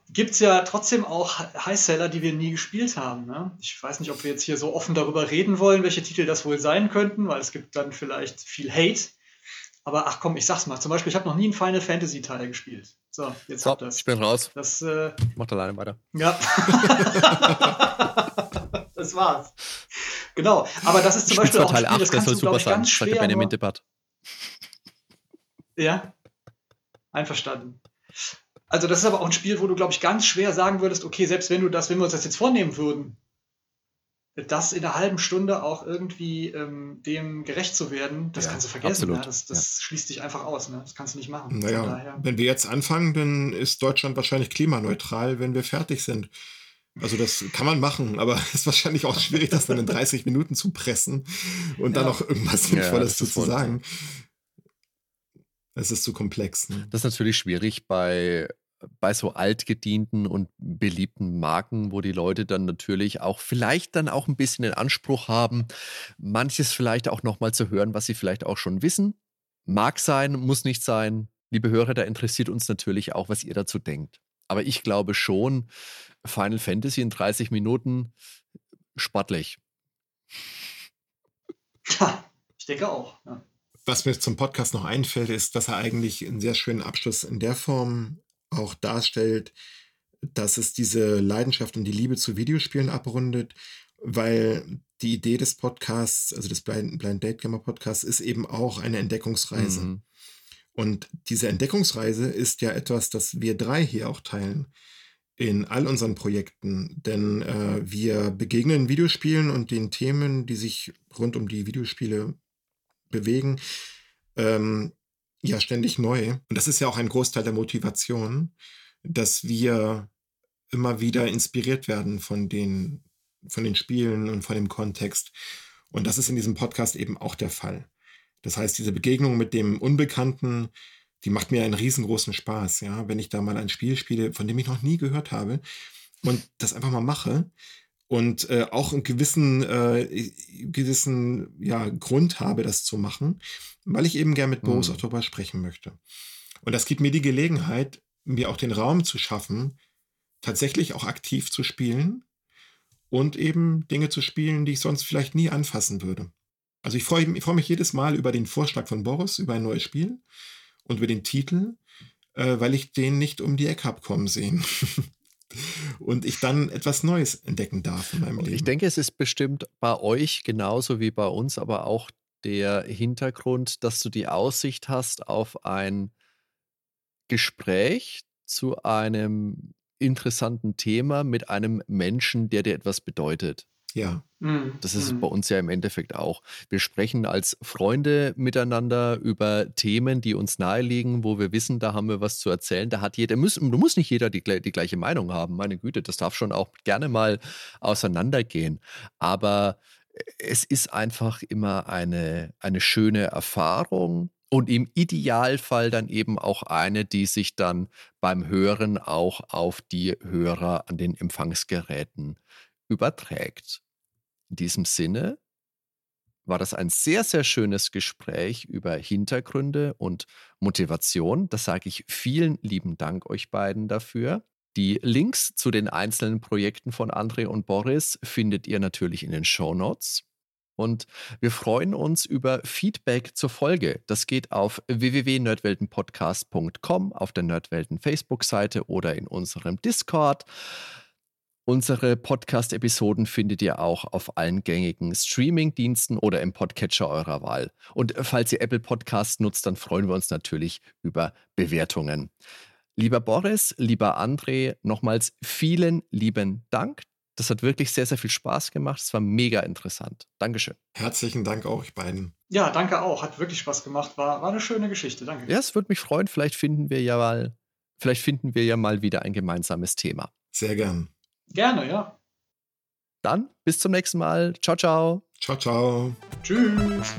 [LAUGHS] gibt es ja trotzdem auch Highseller, die wir nie gespielt haben. Ne? Ich weiß nicht, ob wir jetzt hier so offen darüber reden wollen, welche Titel das wohl sein könnten, weil es gibt dann vielleicht viel Hate. Aber ach komm, ich sag's mal. Zum Beispiel, ich habe noch nie einen Final Fantasy Teil gespielt. So, jetzt so, habt das. Ich bin raus. Das äh, macht alleine weiter. Ja. [LAUGHS] das war's. Genau. Aber das ist zum Beispiel auch ein Spiel, 8, das das glaube ich, ganz schwer. Benjamin Debatt. Ja, einverstanden. Also das ist aber auch ein Spiel, wo du, glaube ich, ganz schwer sagen würdest, okay, selbst wenn du das, wenn wir uns das jetzt vornehmen würden, das in einer halben Stunde auch irgendwie ähm, dem gerecht zu werden, das ja, kannst du vergessen. Ja, das, das ja. schließt dich einfach aus. Ne? Das kannst du nicht machen. Naja, wenn wir jetzt anfangen, dann ist Deutschland wahrscheinlich klimaneutral, wenn wir fertig sind. Also das kann man machen, aber [LAUGHS] es ist wahrscheinlich auch schwierig, das dann in [LAUGHS] 30 Minuten zu pressen und dann noch irgendwas Sinnvolles zu sagen. Es ist zu komplex. Ne? Das ist natürlich schwierig bei, bei so altgedienten und beliebten Marken, wo die Leute dann natürlich auch vielleicht dann auch ein bisschen den Anspruch haben, manches vielleicht auch nochmal zu hören, was sie vielleicht auch schon wissen. Mag sein, muss nicht sein. Liebe Hörer, da interessiert uns natürlich auch, was ihr dazu denkt. Aber ich glaube schon, Final Fantasy in 30 Minuten sportlich. Ja, ich denke auch. Ja. Was mir zum Podcast noch einfällt, ist, dass er eigentlich einen sehr schönen Abschluss in der Form auch darstellt, dass es diese Leidenschaft und die Liebe zu Videospielen abrundet, weil die Idee des Podcasts, also des Blind, Blind Date Gamer Podcasts, ist eben auch eine Entdeckungsreise. Mhm. Und diese Entdeckungsreise ist ja etwas, das wir drei hier auch teilen in all unseren Projekten, denn äh, wir begegnen Videospielen und den Themen, die sich rund um die Videospiele bewegen, ähm, ja ständig neu. Und das ist ja auch ein Großteil der Motivation, dass wir immer wieder inspiriert werden von den, von den Spielen und von dem Kontext. Und das ist in diesem Podcast eben auch der Fall. Das heißt, diese Begegnung mit dem Unbekannten, die macht mir einen riesengroßen Spaß, ja, wenn ich da mal ein Spiel spiele, von dem ich noch nie gehört habe und das einfach mal mache und äh, auch einen gewissen, äh, gewissen ja, Grund habe, das zu machen, weil ich eben gern mit Boris mhm. auch darüber sprechen möchte. Und das gibt mir die Gelegenheit, mir auch den Raum zu schaffen, tatsächlich auch aktiv zu spielen und eben Dinge zu spielen, die ich sonst vielleicht nie anfassen würde. Also ich freue, ich freue mich jedes Mal über den Vorschlag von Boris, über ein neues Spiel und über den Titel, äh, weil ich den nicht um die Ecke habe kommen sehen. [LAUGHS] und ich dann etwas Neues entdecken darf in meinem Leben. Ich denke, es ist bestimmt bei euch genauso wie bei uns, aber auch der Hintergrund, dass du die Aussicht hast auf ein Gespräch zu einem interessanten Thema mit einem Menschen, der dir etwas bedeutet. Ja. Mhm. Das ist mhm. bei uns ja im Endeffekt auch. Wir sprechen als Freunde miteinander über Themen, die uns naheliegen, wo wir wissen, da haben wir was zu erzählen. Da hat jeder, muss, du musst nicht jeder die, die gleiche Meinung haben. Meine Güte, das darf schon auch gerne mal auseinandergehen. Aber es ist einfach immer eine, eine schöne Erfahrung und im Idealfall dann eben auch eine, die sich dann beim Hören auch auf die Hörer an den Empfangsgeräten überträgt. In diesem Sinne war das ein sehr, sehr schönes Gespräch über Hintergründe und Motivation. Das sage ich vielen lieben Dank euch beiden dafür. Die Links zu den einzelnen Projekten von André und Boris findet ihr natürlich in den Show Notes. Und wir freuen uns über Feedback zur Folge. Das geht auf www.nerdweltenpodcast.com, auf der Nerdwelten Facebook-Seite oder in unserem Discord. Unsere Podcast-Episoden findet ihr auch auf allen gängigen Streaming-Diensten oder im Podcatcher eurer Wahl. Und falls ihr Apple Podcast nutzt, dann freuen wir uns natürlich über Bewertungen. Lieber Boris, lieber André, nochmals vielen lieben Dank. Das hat wirklich sehr, sehr viel Spaß gemacht. Es war mega interessant. Dankeschön. Herzlichen Dank auch, euch beiden. Ja, danke auch. Hat wirklich Spaß gemacht. War, war eine schöne Geschichte. Danke. Ja, es würde mich freuen. Vielleicht finden wir ja mal, vielleicht finden wir ja mal wieder ein gemeinsames Thema. Sehr gern. Gerne, ja. Dann bis zum nächsten Mal. Ciao, ciao. Ciao, ciao. Tschüss.